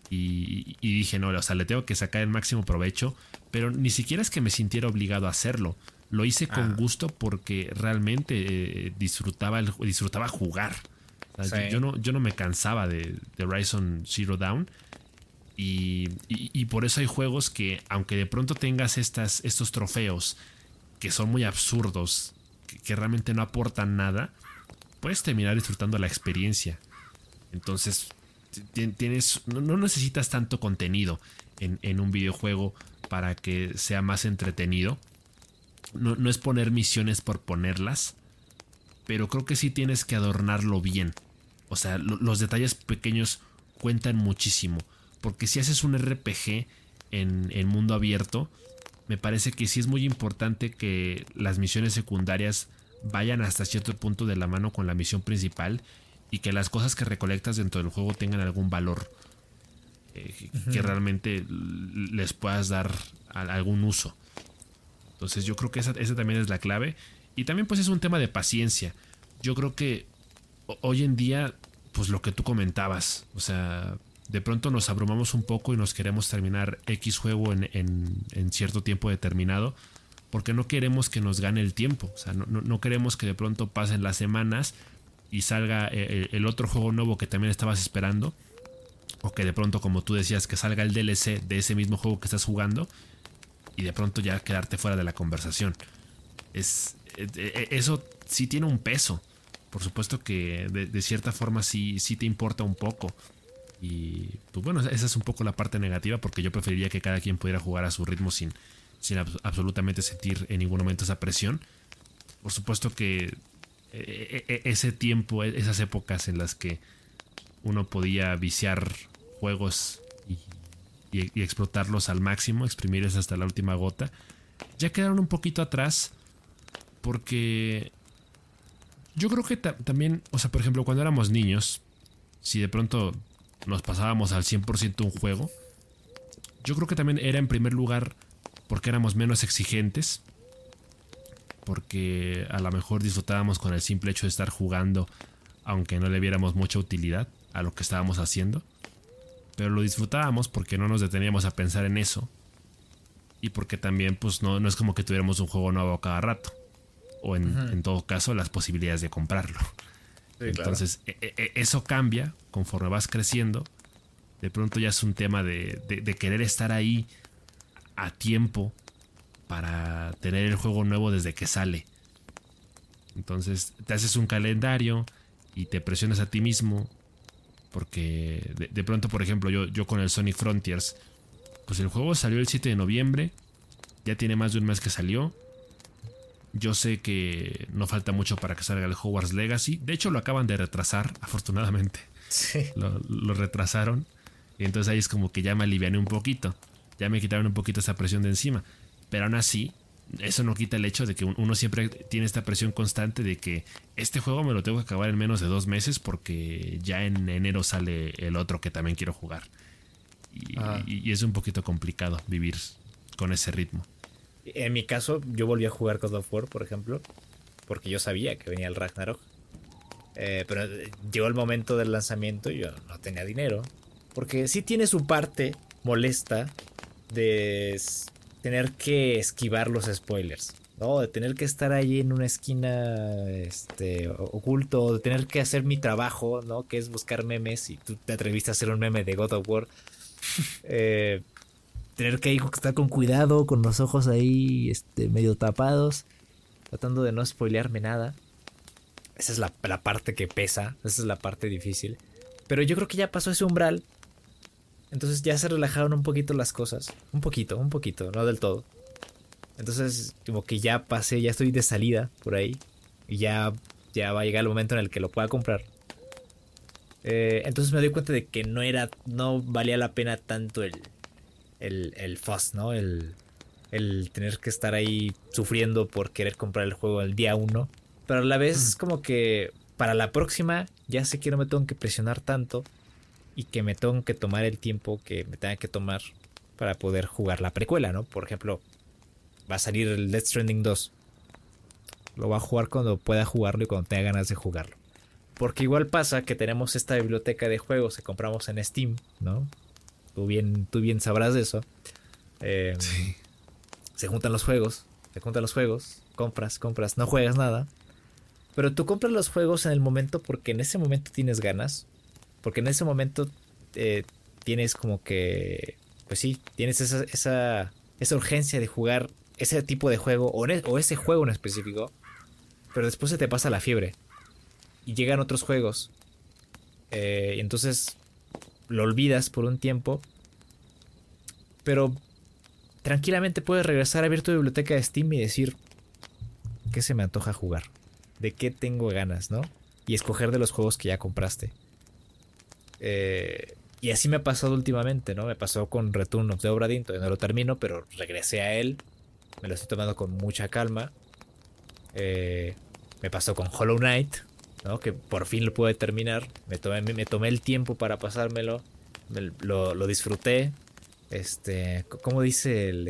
y, dije, no, o sea, le tengo que sacar el máximo provecho, pero ni siquiera es que me sintiera obligado a hacerlo. Lo hice con ah. gusto porque realmente eh, disfrutaba, disfrutaba jugar. yo, no, yo no me cansaba de, de Horizon Zero Dawn. Y, por eso hay juegos que, aunque de pronto tengas estas, estos trofeos que son muy absurdos, que realmente no aportan nada, puedes terminar disfrutando la experiencia. Entonces, tienes, no necesitas tanto contenido en, un videojuego para que sea más entretenido. No, es poner misiones por ponerlas, pero creo que sí tienes que adornarlo bien. O sea, los detalles pequeños cuentan muchísimo. Porque si haces un RPG en, en mundo abierto, me parece que sí es muy importante que las misiones secundarias vayan hasta cierto punto de la mano con la misión principal y que las cosas que recolectas dentro del juego tengan algún valor. Eh, que realmente les puedas dar algún uso. Entonces yo creo que esa, esa, también es la clave. Y también pues es un tema de paciencia. Yo creo que hoy en día, pues lo que tú comentabas, o sea, de pronto nos abrumamos un poco y nos queremos terminar X juego en, en, cierto tiempo determinado. Porque no queremos que nos gane el tiempo. O sea, no, no queremos que de pronto pasen las semanas y salga eh, el otro juego nuevo que también estabas esperando o que de pronto, como tú decías, que salga el DLC de ese mismo juego que estás jugando y de pronto ya quedarte fuera de la conversación. Es, eh, eh, eso sí tiene un peso. Por supuesto que de, cierta forma sí, sí te importa un poco. Y pues bueno, esa es un poco la parte negativa porque yo preferiría que cada quien pudiera jugar a su ritmo sin, sin absolutamente sentir en ningún momento esa presión. Por supuesto que eh, ese tiempo, esas épocas en las que uno podía viciar juegos y, explotarlos al máximo, exprimirlos hasta la última gota, ya quedaron un poquito atrás porque yo creo que también, o sea, por ejemplo, cuando éramos niños, si de pronto nos pasábamos al 100% un juego, yo creo que también era en primer lugar porque éramos menos exigentes, porque a lo mejor disfrutábamos con el simple hecho de estar jugando, aunque no le viéramos mucha utilidad a lo que estábamos haciendo. Pero lo disfrutábamos porque no nos deteníamos a pensar en eso y porque también pues no, no es como que tuviéramos un juego nuevo cada rato o en, todo caso las posibilidades de comprarlo. Entonces e, e, e, eso cambia conforme vas creciendo. De pronto ya es un tema de, de, querer estar ahí a tiempo para tener el juego nuevo desde que sale. Entonces te haces un calendario y te presionas a ti mismo porque de, pronto, por ejemplo, yo, yo con el Sonic Frontiers, pues el juego salió el 7 de noviembre, ya tiene más de un mes que salió. Yo sé que no falta mucho para que salga el Hogwarts Legacy. De hecho, lo acaban de retrasar, afortunadamente. Sí. Lo, lo retrasaron. Y entonces ahí es como que ya me aliviané un poquito. Ya me quitaron un poquito esa presión de encima. Pero aún así, eso no quita el hecho de que uno siempre tiene esta presión constante de que este juego me lo tengo que acabar en menos de dos meses porque ya en enero sale el otro que también quiero jugar. Y, ah. es un poquito complicado vivir con ese ritmo. En mi caso, yo volví a jugar God of War, por ejemplo, porque yo sabía que venía el Ragnarok. Eh, pero llegó el momento del lanzamiento y yo no tenía dinero. Porque sí tiene su parte molesta de tener que esquivar los spoilers. ¿no? De tener que estar ahí en una esquina este, oculto, de tener que hacer mi trabajo, ¿no? Que es buscar memes y tú te atreviste a hacer un meme de God of War. [LAUGHS] Eh, tener que estar con cuidado, con los ojos ahí este, medio tapados, tratando de no spoilearme nada. Esa es la, parte que pesa, esa es la parte difícil. Pero yo creo que ya pasó ese umbral entonces ya se relajaron un poquito las cosas. Un poquito, un poquito, no del todo. Entonces, como que ya pasé, ya estoy de salida por ahí. Y ya, ya va a llegar el momento en el que lo pueda comprar. Eh, entonces me doy cuenta de que no era, no valía la pena tanto el, el, el fuss, ¿no? El, el tener que estar ahí sufriendo por querer comprar el juego el día uno. Pero a la vez es como que para la próxima ya sé que no me tengo que presionar tanto y que me tengo que tomar el tiempo que me tenga que tomar para poder jugar la precuela, ¿no? Por ejemplo, va a salir el Death Stranding 2. Lo va a jugar cuando pueda jugarlo y cuando tenga ganas de jugarlo. Porque igual pasa que tenemos esta biblioteca de juegos que compramos en Steam, ¿no? Tú bien, tú bien sabrás de eso. Sí. Se juntan los juegos, se juntan los juegos, compras, compras, no juegas nada. Pero tú compras los juegos en el momento porque en ese momento tienes ganas porque en ese momento eh, tienes como que, pues sí, tienes esa, esa, esa, urgencia de jugar ese tipo de juego o, o ese juego en específico. Pero después se te pasa la fiebre. Y llegan otros juegos. Eh, y entonces lo olvidas por un tiempo. Pero tranquilamente puedes regresar a ver tu biblioteca de Steam y decir, ¿qué se me antoja jugar? ¿De qué tengo ganas, no? Y escoger de los juegos que ya compraste. Eh, y así me ha pasado últimamente, ¿no? Me pasó con Return of the Obra Dinn, todavía no lo termino, pero regresé a él. Me lo estoy tomando con mucha calma. Eh, me pasó con Hollow Knight, ¿no? Que por fin lo pude terminar. Me tomé, me, tomé el tiempo para pasármelo. lo, lo, disfruté. Este, ¿cómo dice el,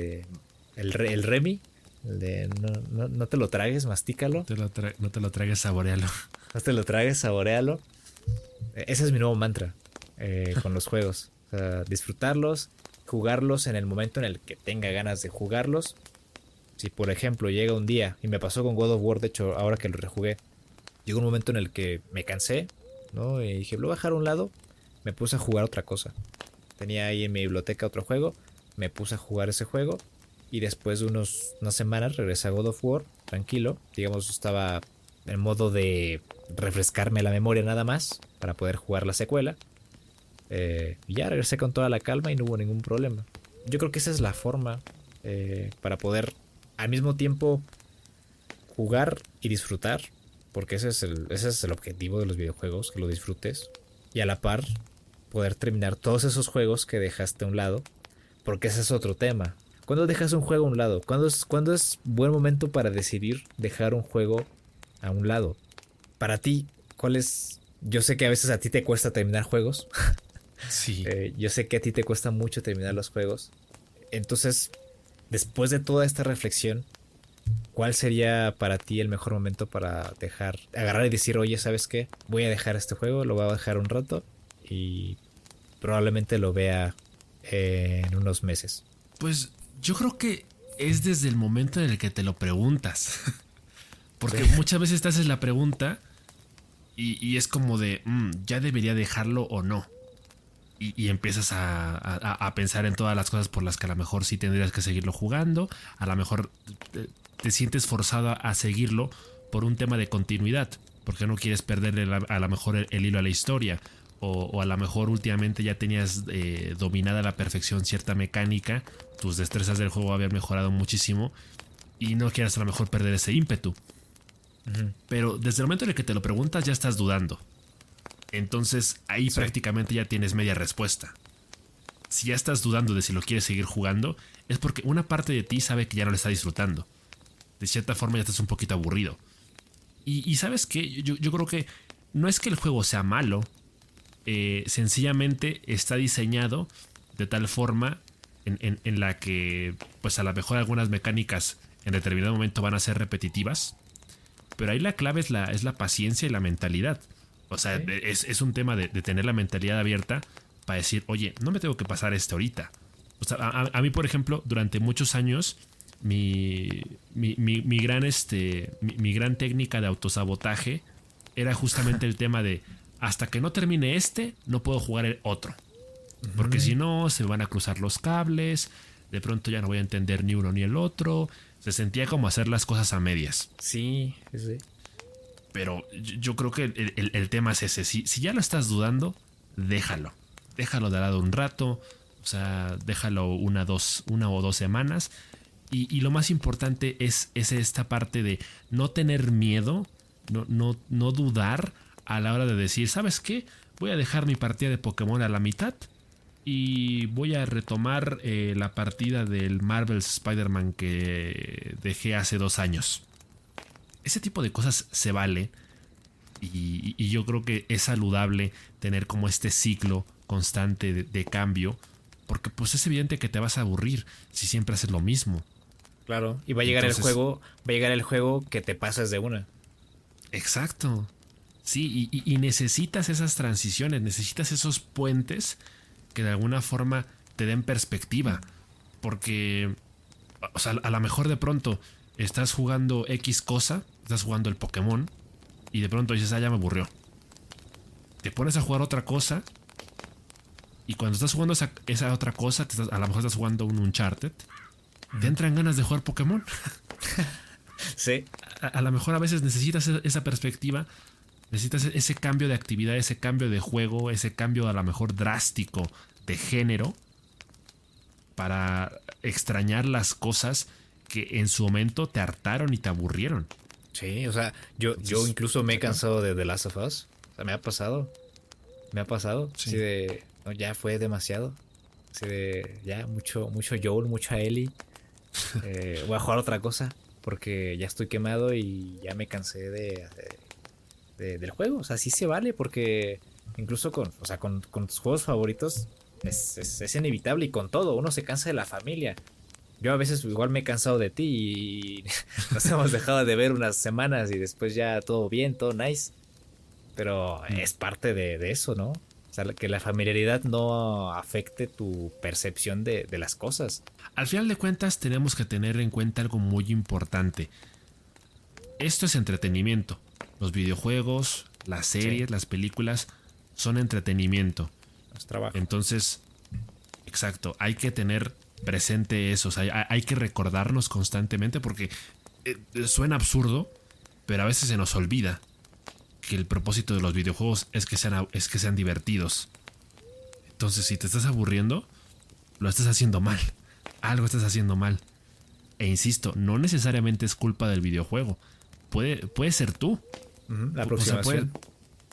el, el Remy? El de no, no, te lo tragues, mastícalo. no te lo tragues, saborealo. [LAUGHS] No te lo tragues, saborealo. E, ese es mi nuevo mantra eh, con los [LAUGHS] juegos. O sea, disfrutarlos, jugarlos en el momento en el que tenga ganas de jugarlos. Si por ejemplo llega un día, y me pasó con God of War, de hecho ahora que lo rejugué, llegó un momento en el que me cansé, ¿no? Y dije, lo voy a dejar un lado, me puse a jugar otra cosa. Tenía ahí en mi biblioteca otro juego, me puse a jugar ese juego y después de unos, unas semanas regresé a God of War, tranquilo. Digamos, estaba en modo de refrescarme la memoria nada más para poder jugar la secuela. Eh, ya regresé con toda la calma y no hubo ningún problema. Yo creo que esa es la forma eh, para poder al mismo tiempo jugar y disfrutar. Porque ese es, el, ese es el objetivo de los videojuegos, que lo disfrutes. Y a la par poder terminar todos esos juegos que dejaste a un lado. Porque ese es otro tema. ¿Cuándo dejas un juego a un lado? ¿Cuándo es, ¿Cuándo es buen momento para decidir dejar un juego a un lado? Para ti, ¿cuál es? Yo sé que a veces a ti te cuesta terminar juegos. [LAUGHS] Sí. Eh, yo sé que a ti te cuesta mucho terminar los juegos. Entonces, después de toda esta reflexión, ¿cuál sería para ti el mejor momento para dejar, agarrar y decir, oye, ¿sabes qué? Voy a dejar este juego, lo voy a dejar un rato y probablemente lo vea en unos meses? Pues yo creo que es desde el momento en el que te lo preguntas. [LAUGHS] Porque muchas veces te haces la pregunta y, es como de, mm, ¿ya debería dejarlo o no? Y, empiezas a, pensar en todas las cosas por las que a lo mejor sí tendrías que seguirlo jugando. A lo mejor te, sientes forzado a seguirlo por un tema de continuidad. Porque no quieres perderle a lo mejor el hilo a la historia o, a lo mejor últimamente ya tenías eh, dominada a la perfección cierta mecánica, tus destrezas del juego habían mejorado muchísimo y no quieras a lo mejor perder ese ímpetu. Pero desde el momento en el que te lo preguntas ya estás dudando. Entonces ahí prácticamente ya tienes media respuesta. Si ya estás dudando de si lo quieres seguir jugando, es porque una parte de ti sabe que ya no lo está disfrutando. De cierta forma ya estás un poquito aburrido. Y, sabes que yo, yo creo que no es que el juego sea malo, eh, sencillamente está diseñado de tal forma en, la que, pues a lo mejor algunas mecánicas en determinado momento van a ser repetitivas, pero ahí la clave es la, es la paciencia y la mentalidad. O sea, es, un tema de, tener la mentalidad abierta para decir, oye, no me tengo que pasar esto ahorita. O sea, a, mí, por ejemplo, durante muchos años, mi, mi, gran, este, mi gran técnica de autosabotaje era justamente el [LAUGHS] tema de, hasta que no termine este, no puedo jugar el otro. Porque si no, se van a cruzar los cables, de pronto ya no voy a entender ni uno ni el otro. Se sentía como hacer las cosas a medias. Sí, sí. Pero yo creo que el, tema es ese. Si, ya lo estás dudando, déjalo. Déjalo de lado un rato. O sea, déjalo una, dos, una o dos semanas. Y, y lo más importante es, es, esta parte de no tener miedo, no, no, no dudar a la hora de decir, ¿sabes qué? Voy a dejar mi partida de Pokémon a la mitad y voy a retomar eh, la partida del Marvel Spider-Man que dejé hace dos años. Ese tipo de cosas se vale y, yo creo que es saludable tener como este ciclo constante de, cambio porque pues es evidente que te vas a aburrir si siempre haces lo mismo. Claro, y va a llegar el juego, va a llegar el juego que te pasas de una. Exacto. Sí, y, necesitas esas transiciones, necesitas esos puentes que de alguna forma te den perspectiva. Porque, o sea, a lo mejor de pronto estás jugando X cosa, estás jugando el Pokémon, y de pronto dices, ah, ya me aburrió. Te pones a jugar otra cosa, y cuando estás jugando esa, otra cosa, a lo mejor estás jugando un Uncharted, te entran ganas de jugar Pokémon. [LAUGHS] sí. A, lo mejor a veces necesitas esa perspectiva Necesitas ese cambio de actividad, ese cambio de juego, ese cambio a lo mejor drástico de género para extrañar las cosas que en su momento te hartaron y te aburrieron. Sí, o sea, yo, yo incluso me he cansado de The Last of Us. O sea, me ha pasado. Me ha pasado. Sí. de. ya fue demasiado. Así de. Ya, mucho, mucho Joel, mucha Ellie. [LAUGHS] Eh, voy a jugar otra cosa. Porque ya estoy quemado y ya me cansé de del juego. O sea, sí se vale porque incluso con, o sea, con, tus juegos favoritos es, es, inevitable y con todo, uno se cansa de la familia. Yo a veces igual me he cansado de ti y [LAUGHS] nos hemos dejado de ver unas semanas y después ya todo bien, todo nice. Pero mm. es parte de, eso, ¿no? O sea, que la familiaridad no afecte tu percepción de, de las cosas. Al final de cuentas tenemos que tener en cuenta algo muy importante. Esto es entretenimiento. Los videojuegos, las series, las películas son entretenimiento. Es trabajo. Entonces, exacto, hay que tener presente eso. hay, que recordarnos constantemente porque eh, suena absurdo, pero a veces se nos olvida que el propósito de los videojuegos es que sean, es que sean divertidos. Entonces, si te estás aburriendo, lo estás haciendo mal. Algo estás haciendo mal. E insisto, no necesariamente es culpa del videojuego puede, puede ser tú. la aproximación.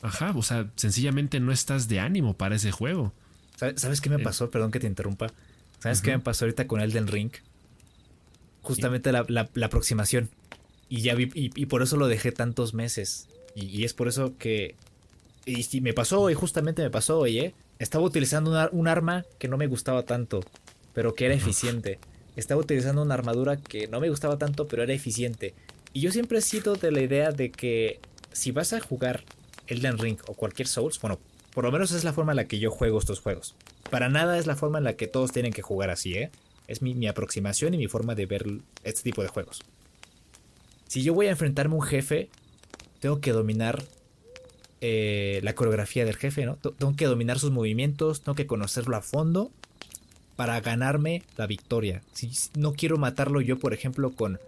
ajá, o sea, sencillamente no estás de ánimo para ese juego. ¿Sabes qué me eh, pasó? Perdón que te interrumpa. ¿Sabes qué me pasó ahorita con Elden Ring? Justamente la, aproximación. Y ya vi, y, por eso lo dejé tantos meses. Y, es por eso que. Y, me pasó hoy, justamente me pasó hoy, ¿eh? Estaba utilizando un arma que no me gustaba tanto, pero que era eficiente. Estaba utilizando una armadura que no me gustaba tanto, pero era eficiente. Y yo siempre he sido de la idea de que si vas a jugar Elden Ring o cualquier Souls, bueno, por lo menos es la forma en la que yo juego estos juegos. Para nada es la forma en la que todos tienen que jugar así, ¿eh? Es mi, aproximación y mi forma de ver este tipo de juegos. Si yo voy a enfrentarme a un jefe, tengo que dominar eh, la coreografía del jefe, ¿no? Tengo que dominar sus movimientos, tengo que conocerlo a fondo para ganarme la victoria. Si no quiero matarlo yo, por ejemplo, con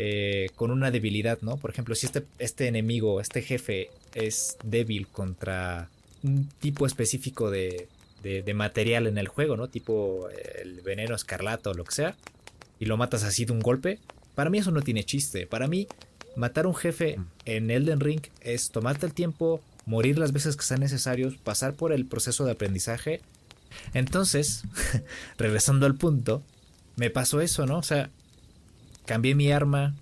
eh, con una debilidad, ¿no? Por ejemplo, si este, este enemigo, este jefe es débil contra un tipo específico de, de, material en el juego, ¿no? Tipo eh, el veneno escarlata o lo que sea, y lo matas así de un golpe, para mí eso no tiene chiste. Para mí, matar a un jefe mm. en Elden Ring es tomarte el tiempo, morir las veces que sean necesarios, pasar por el proceso de aprendizaje. Entonces, [LAUGHS] regresando al punto, me pasó eso, ¿no? O sea, cambié mi arma,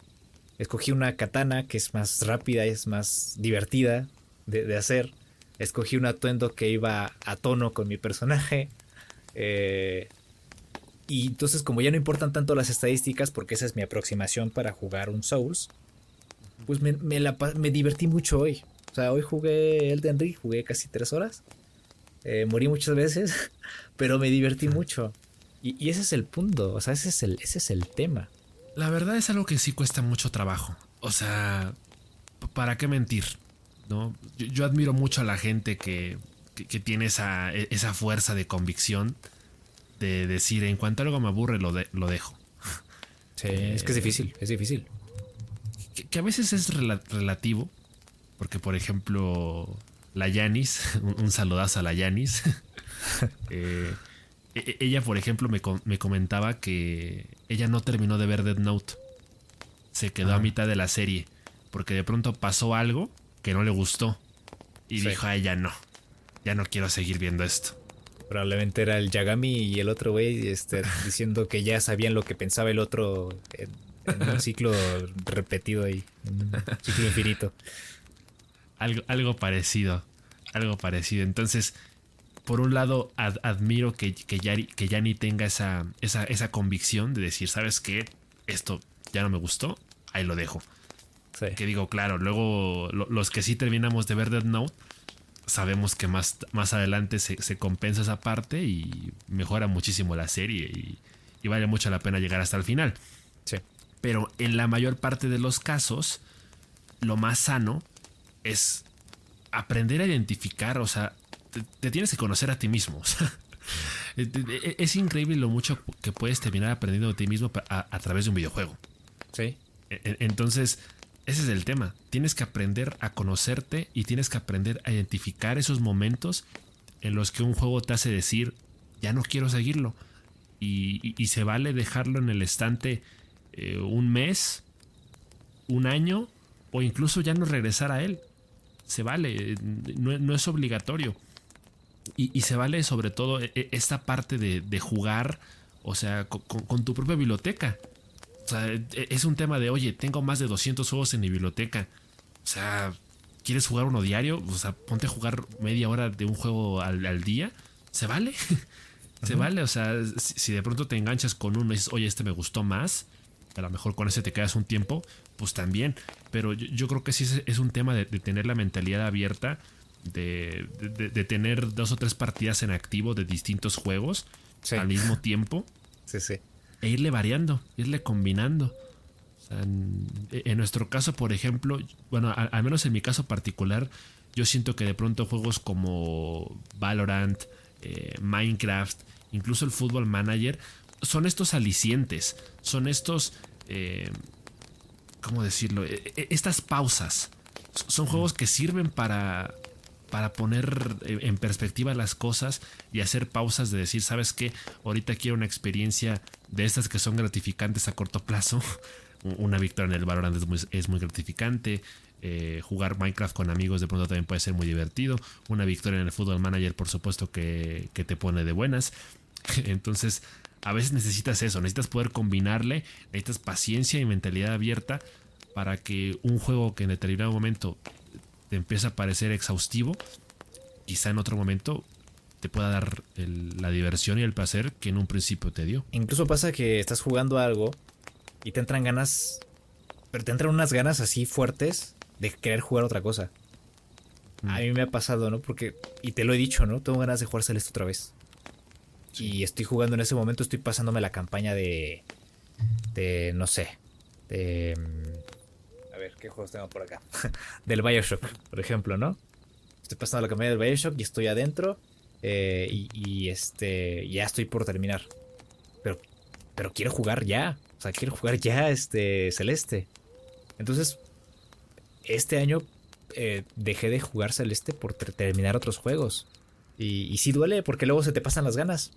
escogí una katana que es más rápida, es más divertida de, hacer. Escogí un atuendo que iba a tono con mi personaje. Eh, y entonces como ya no importan tanto las estadísticas, porque esa es mi aproximación para jugar un Souls, pues me, divertí mucho hoy. O sea, hoy jugué Elden Ring, jugué casi tres horas. Eh, morí muchas veces, [LAUGHS] pero me divertí mucho. Y, y, ese es el punto, o sea, ese es el, ese es el tema. La verdad es algo que sí cuesta mucho trabajo. O sea, ¿para qué mentir? ¿No? Yo, admiro mucho a la gente que, tiene esa, e, esa, fuerza de convicción de decir, en cuanto algo me aburre, lo, lo dejo. [LAUGHS] Sí, es que es difícil, es difícil. Que, a veces es relativo, porque por ejemplo, la Yanis, [LAUGHS] un, saludazo a la Yanis, [LAUGHS] eh, e, ella, por ejemplo, me, me, comentaba que ella no terminó de ver Dead Note. Se quedó a mitad de la serie. Porque de pronto pasó algo que no le gustó. Y dijo, a ella no. Ya no quiero seguir viendo esto. Probablemente era el Yagami y el otro güey este, [LAUGHS] diciendo que ya sabían lo que pensaba el otro en, un ciclo repetido ahí. un ciclo infinito. Algo, algo parecido. Algo parecido. Entonces, por un lado admiro que, que, Yanni, tenga esa, esa, convicción de decir, ¿sabes qué? Esto ya no me gustó, ahí lo dejo. Que digo, claro, luego los que sí terminamos de ver Dead Note, sabemos que más, más adelante se, compensa esa parte y mejora muchísimo la serie y, y, vale mucho la pena llegar hasta el final. Sí. Pero en la mayor parte de los casos, lo más sano es aprender a identificar, o sea, te, tienes que conocer a ti mismo. [LAUGHS] es increíble lo mucho que puedes terminar aprendiendo de ti mismo a, través de un videojuego. Sí. E, e, entonces, ese es el tema. Tienes que aprender a conocerte y tienes que aprender a identificar esos momentos en los que un juego te hace decir, ya no quiero seguirlo. Y, se vale dejarlo en el estante eh, un mes, un año o incluso ya no regresar a él. Se vale, no es obligatorio. Y, se vale sobre todo e, e, esta parte de, jugar, o sea, con, tu propia biblioteca. O sea, e, es un tema de, oye, tengo más de 200 juegos en mi biblioteca. O sea, ¿Quieres jugar uno diario? O sea, ponte a jugar media hora de un juego al, día. ¿Se vale? [LAUGHS] Se vale. O sea, si, de pronto te enganchas con uno y dices, oye, este me gustó más, a lo mejor con ese te quedas un tiempo, pues también. Pero yo, creo que sí es, un tema de, tener la mentalidad abierta, de, de, tener dos o tres partidas en activo de distintos juegos al mismo tiempo. Sí, sí. E irle variando, irle combinando. en, nuestro caso, por ejemplo, bueno, al, menos en mi caso particular, yo siento que de pronto juegos como Valorant, eh, Minecraft, incluso el Football Manager, son estos alicientes, son estos, eh, ¿cómo decirlo? E, e, estas pausas. Son juegos que sirven para, para poner en perspectiva las cosas y hacer pausas de decir, ¿sabes qué? Ahorita quiero una experiencia de estas que son gratificantes a corto plazo. [LAUGHS] Una victoria en el Valorant es muy, gratificante. Eh, jugar Minecraft con amigos de pronto también puede ser muy divertido. Una victoria en el Football Manager, por supuesto, que, que te pone de buenas. [LAUGHS] Entonces, a veces necesitas eso, necesitas poder combinarle, necesitas paciencia y mentalidad abierta para que un juego que en determinado momento te empieza a parecer exhaustivo, quizá en otro momento te pueda dar la diversión y el placer que en un principio te dio. Incluso pasa que estás jugando algo y te entran ganas, pero te entran unas ganas así fuertes de querer jugar otra cosa. Mm. A mí me ha pasado, ¿no? Porque, y te lo he dicho, ¿no? Tengo ganas de jugar Celeste otra vez. Y estoy jugando en ese momento, estoy pasándome la campaña de. de. no sé. De. Mm, a ver, ¿qué juegos tengo por acá? [LAUGHS] del Bioshock, por ejemplo, ¿no? Estoy pasando la campaña del Bioshock y estoy adentro. Eh, y, este. ya estoy por terminar. Pero. Pero quiero jugar ya. O sea, quiero jugar ya este. Celeste. Entonces. Este año. Eh, dejé de jugar Celeste por terminar otros juegos. Y, y sí duele porque luego se te pasan las ganas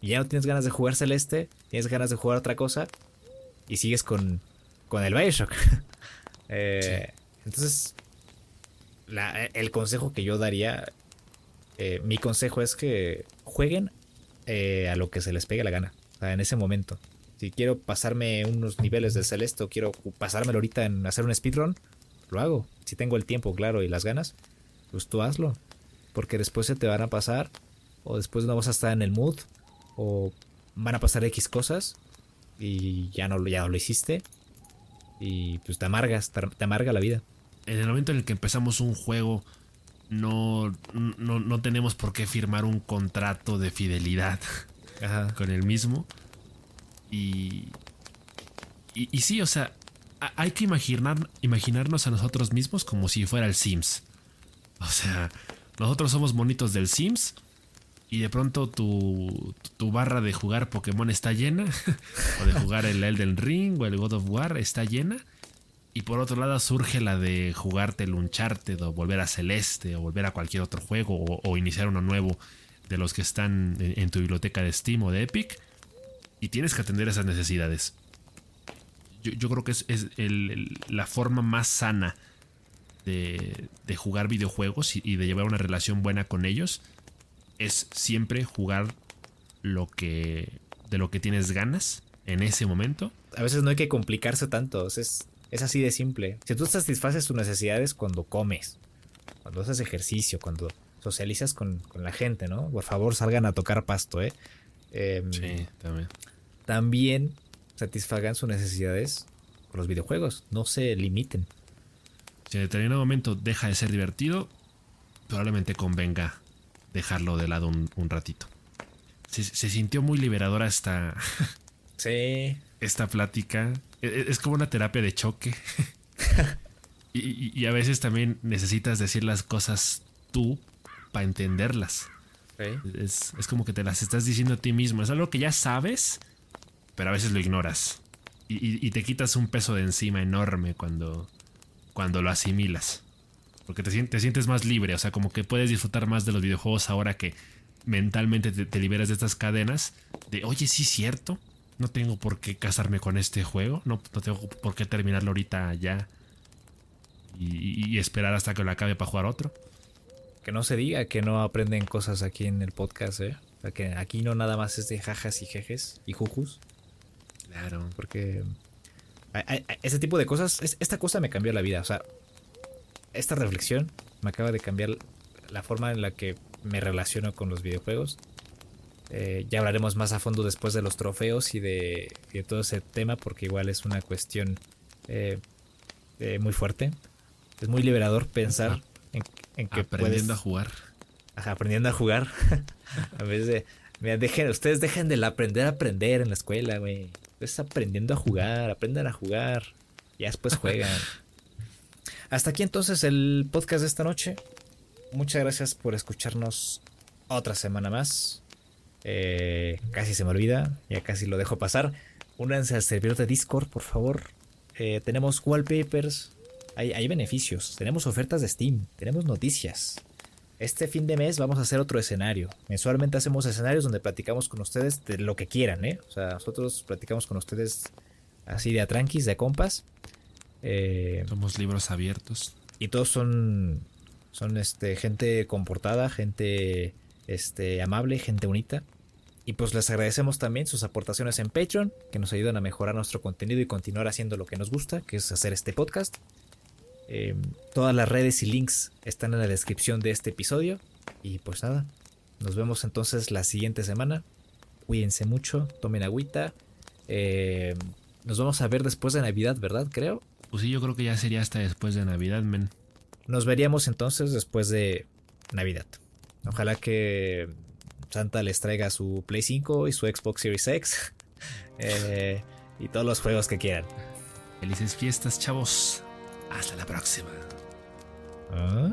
y ya no tienes ganas de jugar Celeste, tienes ganas de jugar otra cosa y sigues con, con el Bioshock. [LAUGHS] eh, Entonces, el consejo que yo daría, eh, mi consejo es que jueguen eh, a lo que se les pegue la gana, o sea, en ese momento. Si quiero pasarme unos niveles de Celeste o quiero pasármelo ahorita en hacer un speedrun, lo hago. Si tengo el tiempo, claro, y las ganas, pues tú hazlo. Porque después se te van a pasar o después no vas a estar en el mood o van a pasar X cosas y ya no, ya lo hiciste y pues te amargas, te, amarga la vida. En el momento en el que empezamos un juego, no, no, tenemos por qué firmar un contrato de fidelidad [LAUGHS] con el mismo. Y, y, y, sí, o sea, hay que imaginar, imaginarnos a nosotros mismos como si fuera el Sims. O sea, nosotros somos monitos del Sims y de pronto tu, barra de jugar Pokémon está llena, [LAUGHS] o de jugar el Elden Ring o el God of War está llena, y por otro lado surge la de jugarte el Uncharted o volver a Celeste o volver a cualquier otro juego o, iniciar uno nuevo de los que están en, tu biblioteca de Steam o de Epic, y tienes que atender esas necesidades. Yo, creo que es, la forma más sana de, jugar videojuegos y de llevar una relación buena con ellos es siempre jugar lo que de lo que tienes ganas en ese momento. A veces no hay que complicarse tanto, es, es así de simple. Si tú satisfaces tus necesidades cuando comes, cuando haces ejercicio, cuando socializas con, la gente, ¿no? Por favor, salgan a tocar pasto, ¿eh? Em, sí, también. También satisfagan sus necesidades con los videojuegos, no se limiten. Si en determinado momento deja de ser divertido, probablemente convenga dejarlo de lado un, ratito. Se, sintió muy liberadora esta. [LAUGHS] Sí. Esta plática. E, e, es, como una terapia de choque. [LAUGHS] y, a veces también necesitas decir las cosas tú para entenderlas. Es, como que te las estás diciendo a ti mismo. Es algo que ya sabes, pero a veces lo ignoras. Y, te quitas un peso de encima enorme cuando, cuando lo asimilas. Porque te, te, sientes más libre, o sea, como que puedes disfrutar más de los videojuegos ahora que mentalmente te, liberas de estas cadenas de, oye, sí, cierto, no tengo por qué casarme con este juego, no, no tengo por qué terminarlo ahorita ya y, esperar hasta que lo acabe para jugar otro. Que no se diga que no aprenden cosas aquí en el podcast, ¿eh? O sea, que aquí no nada más es de jajas y jejes y jujus. Claro. Porque ese tipo de cosas, esta cosa me cambió la vida. O sea, esta reflexión me acaba de cambiar la forma en la que me relaciono con los videojuegos. Eh, ya hablaremos más a fondo después de los trofeos y de, todo ese tema, porque igual es una cuestión eh, eh, muy fuerte. Es muy liberador pensar en, que aprendiendo a jugar. Ajá, aprendiendo a jugar. [LAUGHS] a veces, mira, dejen, ustedes dejen de aprender a aprender en la escuela, güey. Es aprendiendo a jugar, aprendan a jugar. Ya después [LAUGHS] juegan. Hasta aquí entonces el podcast de esta noche. Muchas gracias por escucharnos otra semana más. Eh, casi se me olvida, ya casi lo dejo pasar. Únanse al servidor de Discord, por favor. Eh, tenemos wallpapers, hay, hay, beneficios, tenemos ofertas de Steam, tenemos noticias. Este fin de mes vamos a hacer otro escenario. Mensualmente hacemos escenarios donde platicamos con ustedes de lo que quieran, ¿eh? O sea, nosotros platicamos con ustedes así de a tranquis, de compas. Eh, Somos libros abiertos. Y todos son, son este, gente comportada, gente este, amable, gente bonita. Y pues les agradecemos también sus aportaciones en Patreon, que nos ayudan a mejorar nuestro contenido y continuar haciendo lo que nos gusta, que es hacer este podcast. Em, todas las redes y links están en la descripción de este episodio. Y pues nada, nos vemos entonces la siguiente semana. Cuídense mucho, tomen agüita. Em, nos vamos a ver después de Navidad, ¿verdad? Creo. Pues sí, yo creo que ya sería hasta después de Navidad, men. Nos veríamos entonces después de Navidad. Ojalá que Santa les traiga su Play 5 y su Xbox Series X. [LAUGHS] Eh, y todos los juegos que quieran. Felices fiestas, chavos. Hasta la próxima. Ah.